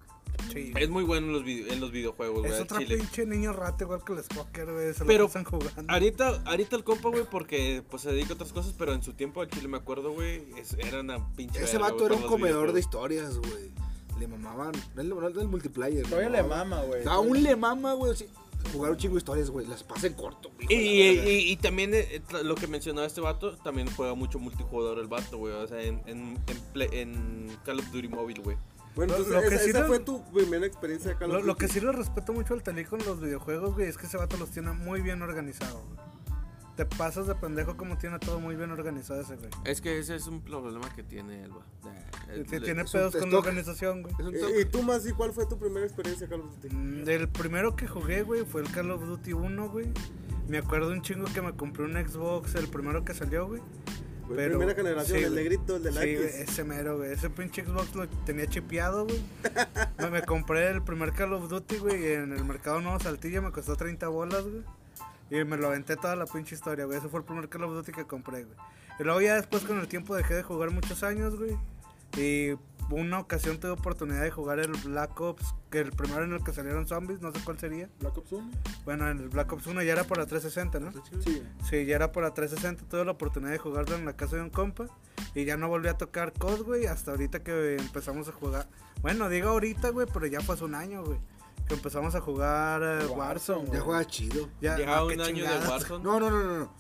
Sí. Es muy bueno en los, video- en los videojuegos, güey, Es otro chile. pinche niño rato igual que el Spocker, güey. Se Pero lo pasan jugando. Ahorita, ahorita el compa, güey, porque pues se dedica a otras cosas, pero en su tiempo al chile me acuerdo, güey, era una pinche Ese vato era un comedor de historias, güey. Le mamaban. No el, no el multiplayer. Todavía le mama, güey. Aún le mama, güey. Jugar un chingo de historias, güey. Las pasa en corto, güey. Y, también eh, lo que mencionaba este vato, también juega mucho multijugador el vato, güey. O sea, en, en, en, Play- en Call of Duty Mobile, güey. Bueno, Lo- entonces lo que esa, sí esa fue tu primera experiencia acá. Lo, lo que sí le respeto mucho al Talí con los videojuegos, güey, es que ese vato los tiene muy bien organizados, güey. Te pasas de pendejo como tiene todo muy bien organizado ese, güey. Es que ese es un problema que tiene Elba. T- Tiene un pedos con la organización, güey. Un ¿Y, tú, más y cuál fue tu primera experiencia Call of Duty? Mm, Del primero que jugué, güey, fue el Call of Duty 1, güey. Me acuerdo un chingo que me compré un Xbox, el primero que salió, güey. Primera generación, sí, el negrito, el de la Sí, X. güey, ese mero, güey. Ese pinche Xbox lo tenía chipeado, güey. Me, me compré el primer Call of Duty, güey, y en el mercado Nuevo Saltillo me costó 30 bolas, güey. Y me lo aventé toda la pinche historia, güey. Ese fue el primer Call of Duty que compré, güey. Y luego ya después con el tiempo dejé de jugar muchos años, güey. Y una ocasión tuve oportunidad de jugar el Black Ops, que el primero en el que salieron zombies, no sé cuál sería. Black Ops 1. Bueno, en el Black Ops 1 ya era para 360, ¿no? Sí. Sí, ya era para 360, tuve la oportunidad de jugarlo en la casa de un compa. Y ya no volví a tocar COD, güey, hasta ahorita que empezamos a jugar. Bueno, digo ahorita, güey, pero ya pasó un año, güey. Empezamos a jugar eh, Warzone, güey. Ya juega chido. Ya, ah, un año chingadas. de Warzone. No, no, no, no, no.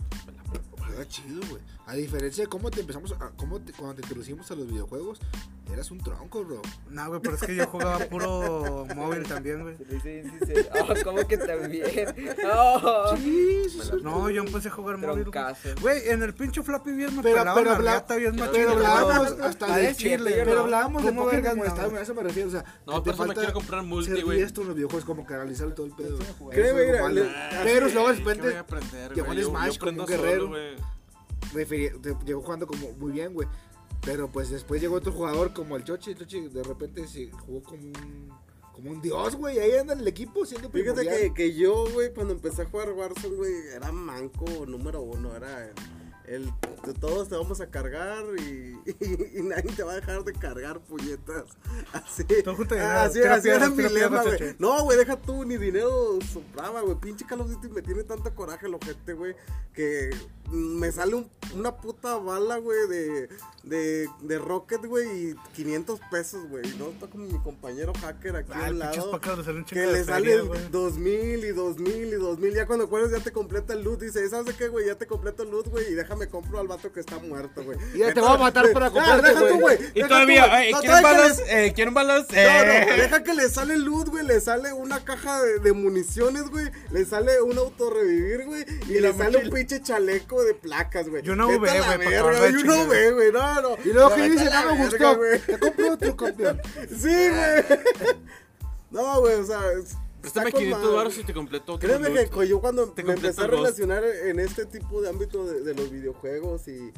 Juega chido, güey. A diferencia de cómo te empezamos, a, cómo te- cuando te introducimos a los videojuegos, eras un tronco, bro. No, güey, pero es que yo jugaba puro móvil también, güey. Dice bien sincero. Oh, ¿cómo que también? Oh. Sí, sí, sí. No, yo empecé a jugar móvil. güey. Troncazo. En el pinche Flappy bien me Pero- pero la bien Pero hablábamos hasta Ah, de Chile. yo Pero no. hablábamos de ¿Cómo Pokémon vergas no? estaba, a eso me refiero. O sea, No, que por eso me quiero comprar multi, güey. diestro en los videojuegos, como canalizar todo el pedo. Créeme, mira. Pero luego de ¿Qué voy a repente en Yo- Smash como un guerrero. Llegó jugando como muy bien, güey. Pero pues después llegó otro jugador como el Chochi. El Chochi de repente se jugó como un, como un dios, güey. Ahí anda en el equipo siendo Fíjate que, que yo, güey, cuando empecé a jugar Warzone, güey, era manco número uno. Era el, el- de todos te vamos a cargar y, y, y nadie te va a dejar de cargar puñetas. Así, así, así era mi lema, güey. No, güey, deja tú, ni dinero sobraba, güey. Pinche Call of Duty me tiene tanto coraje el ojete, güey, que me sale un- una puta bala, güey, de, de, de Rocket, güey, y 500 pesos, güey. No, está como mi compañero hacker aquí Ay, al lado. pacas le salen Que le feria, sale güey. 2000 y 2000 y 2000. Ya cuando acuerdas, ya te completa el loot. Dice, ¿sabes de qué, güey? Ya te completo el loot, güey. Y déjame compro al vato que está muerto, güey. Y ya te voy a matar güey, para ah, comprarte, deja tú, güey. Y todavía, eh, No, ¿quieren balas? le- Eh, ¿Quieren balas? no, Eh. no, deja que le sale loot, güey. Le sale una caja de, de municiones, güey. Le sale un auto revivir, güey. Y, le sale un pinche chaleco de placas, güey. Y una Vete V, a la güey, para verga, acabar de Y una chingar. V, güey. No, no. Y luego No, que dice, no me gustó. güey. Te compro otro campeón. Sí, güey. No, güey, o sea. Préstame está con 500 madre. baros y te completo otro Créeme que yo cuando Te me empecé a relacionar en este tipo de ámbito de, de los videojuegos y,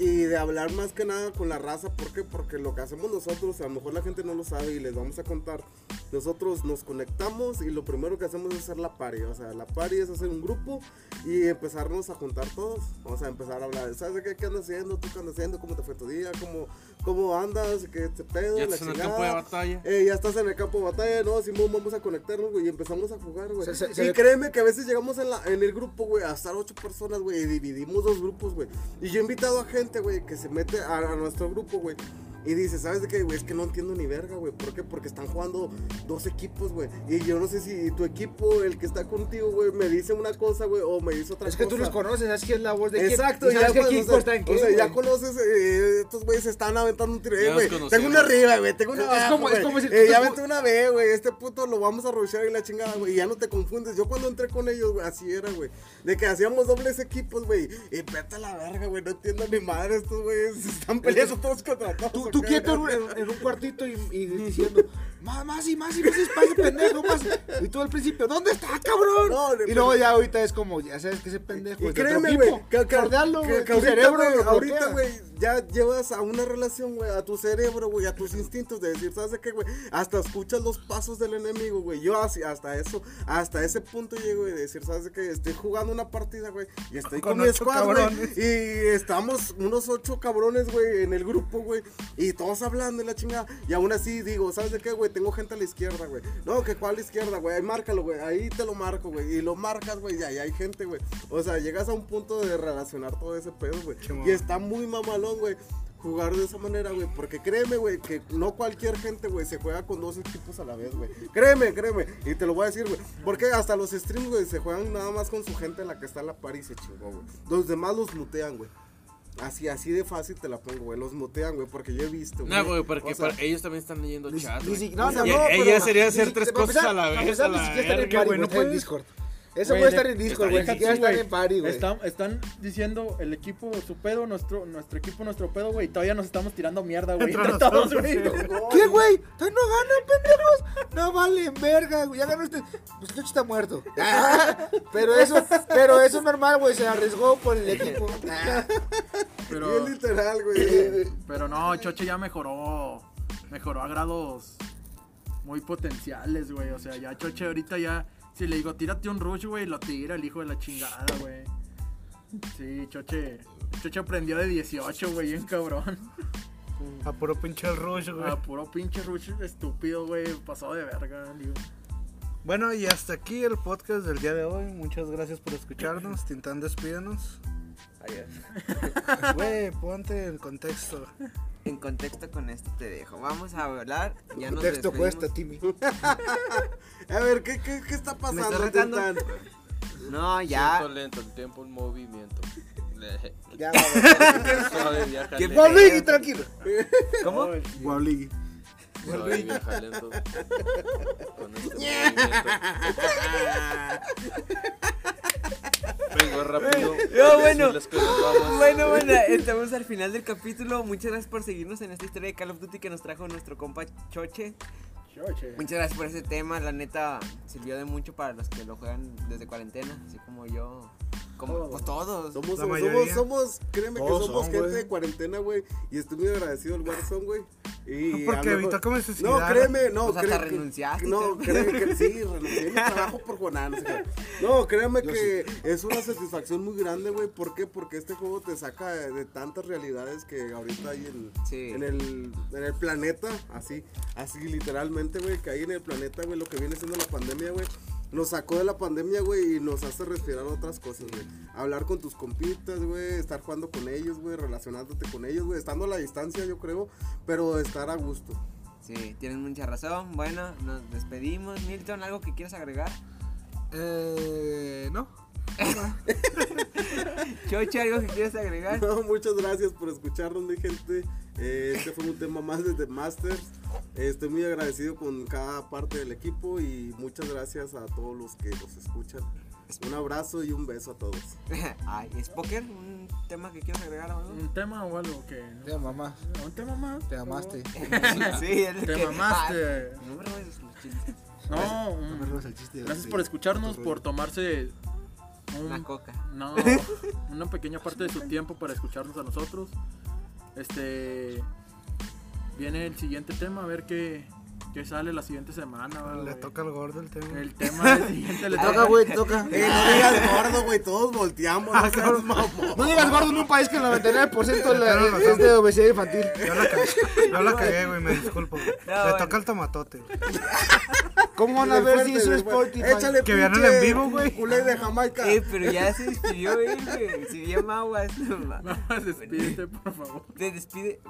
y de hablar más que nada con la raza, ¿por qué? Porque lo que hacemos nosotros, a lo mejor la gente no lo sabe y les vamos a contar, nosotros nos conectamos y lo primero que hacemos es hacer la party, o sea, la party es hacer un grupo y empezarnos a juntar todos, o sea, empezar a hablar, ¿sabes qué, qué andas haciendo? ¿Tú qué andas haciendo? ¿Cómo te fue tu día? ¿Cómo, cómo andas? ¿Qué te pedo? Ya estás en el campo de batalla. Eh, ya estás en el campo de batalla, no, Simón, vamos a conectarnos, güey, y empezamos a jugar, güey. Se- se- y se- créeme que a veces llegamos en, la, en el grupo, güey, a estar ocho personas, güey, y dividimos dos grupos, güey. Y yo he invitado a gente, güey, que se mete a, a nuestro grupo, güey. Y dice, ¿sabes de qué, güey? Es que no entiendo ni verga, güey. ¿Por qué? Porque están jugando dos equipos, güey. Y yo no sé si tu equipo, el que está contigo, güey, me dice una cosa, güey, o me dice otra Es cosa. que tú los conoces, sabes quién es la voz de quién. Exacto, y sabes ya equipo o sea, en o qué, sea, ya conoces, eh, estos güeyes se están aventando un tiro, eh, güey. Tengo una arriba, güey, tengo una Es abajo, como- es como si Eh, tú- ya tú- vente una B, güey, este puto lo vamos a rushear y la chingada, güey, y ya no te confundes. Yo cuando entré con ellos, güey, así era, güey, de que hacíamos dobles equipos, güey, y vete a la verga, güey, no entiendo ni madre, estos güeyes están peleando todos contra todos. Tú, ¿o tú quieto en un, en- en un cuartito y, y diciendo, más, más y más y más espacio, pendejo, más. Y tú al principio, ¿dónde está, cabrón? No, y luego ya ahorita es como, ya sabes que ese pendejo Y es de otro créeme, güey, que, que, Bordealo, que- güey, que tu ahorita, cerebro güey, lo ahorita, bloquea. güey, ya llevas a una relación, güey, a tu cerebro, güey, a tus instintos de decir, ¿sabes de qué, güey? Hasta escuchas los pasos del enemigo, güey. Yo así, hasta eso, hasta ese punto llego de decir, ¿sabes de qué? Estoy jugando una partida, güey, y estoy con, Con mi ocho squad, güey. cabrones. Y estamos unos ocho cabrones, güey, en el grupo, güey, y todos hablando y la chingada. Y aún así digo, ¿sabes de qué, güey? Tengo gente a la izquierda, güey. No, que cuál a la izquierda, güey. Ahí márcalo, güey. Ahí te lo marco, güey. Y lo marcas, güey. Y ahí hay gente, güey. O sea, llegas a un punto de relacionar todo ese pedo, güey. Y está muy mamalón, güey. Jugar de esa manera, güey. Porque créeme, güey, que no cualquier gente, güey, se juega con dos equipos a la vez, güey. Créeme, créeme. Y te lo voy a decir, güey. Porque hasta los streams, güey, se juegan nada más con su gente en la que está en la par y se chingó, güey. Los demás los mutean, güey. Así, así de fácil te la pongo, güey. Los mutean, güey, porque yo he visto, No, güey, porque O sea, para- ellos también están leyendo chat. ni güey. no, Y- no, ella sería hacer tres cosas a la vez. a la verga, güey, güey, no. Discord. Eso puede de- estar en Discord, está güey. Siquiera estar en party, güey. Están, están diciendo el equipo su pedo, nuestro, nuestro equipo nuestro pedo, güey. y Todavía nos estamos tirando mierda, güey. Entre todos. ¿Qué, güey? ¿Todavía no ganan, pendejos? No valen verga, güey. Ya ganó usted. Pues Chochi está muerto. Ah, pero eso, pero eso es normal, güey. Se arriesgó por el equipo. Ah, Pero, Bien literal, güey. pero no, Choche ya mejoró. Mejoró a grados muy potenciales, güey. O sea, ya Choche ahorita ya, si le digo, tírate un rush, güey, lo tira el hijo de la chingada, güey. Sí, Choche, Choche aprendió de 18, güey, bien cabrón. A puro pinche rush, güey. A puro pinche rush estúpido, güey, pasado de verga, digo. Bueno, y hasta aquí el podcast del día de hoy. Muchas gracias por escucharnos. Tintán, despídenos. Adiós. Güey, ponte el contexto. En contexto con esto te dejo. Vamos a hablar. Ya nos Texto despedimos. cuesta, Timmy. A ver, ¿qué, qué, qué está ¿Me pasando, retando? Tintán? No, ya. Siento lento, el tiempo en movimiento. Ya, vamos. Suave viaja ¿Qué lento. Guauligui, tranquilo. ¿Cómo? Guauligui. Suave viaja lento. Con este movimiento. Vengo rápido. No, bueno. Que vamos. Bueno, bueno, estamos al final del capítulo. Muchas gracias por seguirnos en esta historia de Call of Duty que nos trajo nuestro compa Choche. Choche. Muchas gracias por ese tema. La neta sirvió de mucho para los que lo juegan desde cuarentena, así como yo. Como Todos. pues, todos. Somos, La somos, mayoría. somos, somos, créeme que Todos somos son, gente güey. de cuarentena, güey. Y estoy muy agradecido al Warzone, güey. Y Porque evitó como. No, créeme, no. Pues hasta cree- renunciaste, No, créeme que sí, renuncié mi trabajo por sea, no, créeme que es una satisfacción muy grande, güey. ¿Por qué? Porque este juego te saca de, de tantas realidades que ahorita hay en, Sí. en, el, en el planeta. Así, así literalmente, güey. Que hay en el planeta, güey, lo que viene siendo la pandemia, güey. Nos sacó de la pandemia, güey, y nos hace respirar otras cosas, güey. Hablar con tus compitas, güey, estar jugando con ellos, güey, relacionándote con ellos, güey, estando a la distancia, yo creo, pero estar a gusto. Sí, tienes mucha razón. Bueno, nos despedimos. Milton, ¿algo que quieras agregar? Eh, no. Choche, ¿algo que quieras agregar? No, muchas gracias por escucharnos, mi gente. Eh, este fue un tema más desde Masters. Eh, estoy muy agradecido con cada parte del equipo y muchas gracias a todos los que nos escuchan. Un abrazo y un beso a todos. Ay, ¿es póker? ¿Un tema que quieras agregar o algo? ¿Un tema o algo que.? Te mamá. ¿Un tema más? Te amaste. sí, es Te que- mamaste. Ay, no me robes los chistes. No, No me robes el chiste. gracias por escucharnos, por tomarse Una un, coca. no, una pequeña parte de su tiempo para escucharnos a nosotros. Este viene el siguiente tema, a ver qué, qué sale la siguiente semana. va, Le güey. toca al gordo el tema. el tema del siguiente le toca. güey, te toca. Eh, no digas gordo, güey, todos volteamos. no seas mamón. No digas gordo en un país que el 99% de Tienes la- es de obesidad infantil. Yo la cagué, yo la cagué, güey, me disculpo. güey. No, Le bueno. toca el tomatote. güey. ¿Cómo van a ver si es un Fuerte, güey. Spotify? Échale Que vean el en vivo, güey. culé de Jamaica. Eh, pero ya se despidió él, güey. Si bien aguas. Vamos, despídete, por favor. Te despide.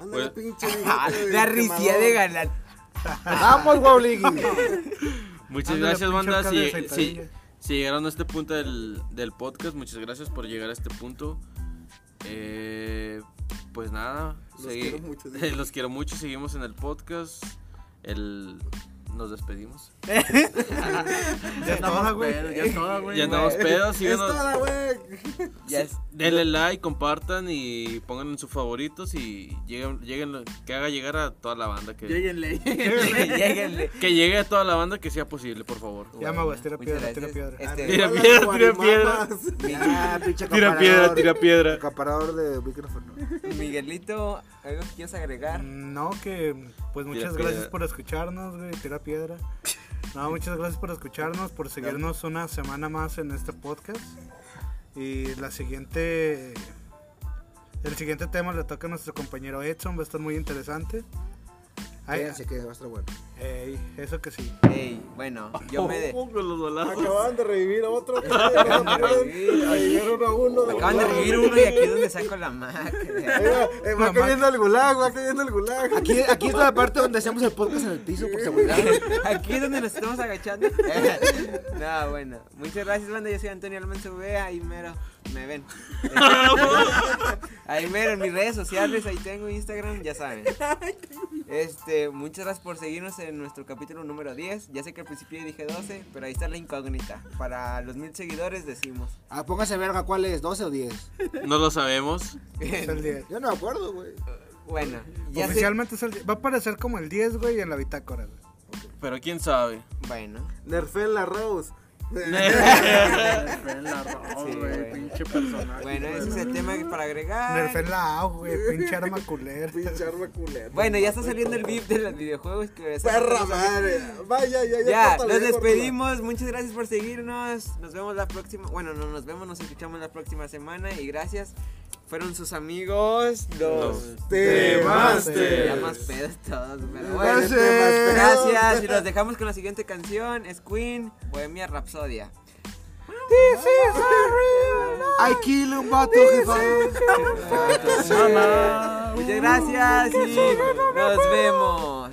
Ándale, Pues- pinche bigote de La risía de ganar. Vamos, Guauligui. Muchas Ándale, gracias, pinche banda. Si, si, llegaron a este punto del, del podcast, muchas gracias por llegar a este punto. Eh, pues nada, Los segui- quiero mucho, sí. los quiero mucho. Seguimos en el podcast. El, nos despedimos. Ya estamos güey. ya es toda, güey. Ya andamos pedos. Síganos. güey. Ya. Denle like, compartan y pongan en sus favoritos y lleguen, lleguen, que haga llegar a toda la banda. Que, Lléguenle. Lléguenle. que llegue a toda la banda que sea posible, por favor. Ya me aguas, tira piedra, tira piedra. Este, Tira piedra, tira piedra. Tira piedra, tira piedra. Acaparador de micrófono. Miguelito, ¿algo que quieras agregar? No, que pues muchas Tira gracias piedra. por escucharnos, güey, tira piedra. No, muchas gracias por escucharnos, por seguirnos una semana más en este podcast. Y la siguiente, el siguiente tema le toca a nuestro compañero Edson, va a estar muy interesante. Ay, Fíjense que va a estar bueno. ey, eso que sí. Ey, bueno, yo me de... Oh. Acaban de revivir a otro. Uno a uno. de Acaban de revivir uno y aquí es donde saco la mac. Ahí va, eh, va cayendo el gulag, va cayendo el gulag. Aquí, aquí es la parte donde hacemos el podcast en el piso por seguridad. Aquí es donde nos estamos agachando. no, bueno. Muchas gracias, banda. Yo soy Antonio Almanzo B. Ahí mero. Me ven. ahí mero en mis redes sociales. Ahí tengo Instagram, ya saben. Este, muchas gracias por seguirnos en nuestro capítulo número 10. Ya sé que al principio dije 12, pero ahí está la incógnita. Para los mil seguidores decimos. Ah, póngase verga, ¿cuál es? ¿12 o 10? No lo sabemos. Es el 10. Yo no me acuerdo, güey. bueno, ya sé. Oficialmente es el 10. Va a aparecer como el 10, güey, en la bitácora. güey. Pero quién sabe. Bueno. Nerfel la Rose. Güey, pinche personaje. Bueno, ese es el tema para agregar. Nerfen la AU, güey, pinche arma culera. Pinche arma culera. Bueno, ya está saliendo el VIP de los videojuegos. Que Perra madre. Vaya, ya, ya. Ya, nos despedimos. Muchas gracias por seguirnos. Nos vemos la próxima. Bueno, no nos vemos, nos escuchamos la próxima semana. Y gracias. Fueron sus amigos, los T-Master. Ya más pedos todos, pero bueno. Gracias. Gracias. Y los dejamos con la siguiente canción. Es Queen, Bohemia Rhapsodia. I kill un vato. Muchas gracias y nos vemos.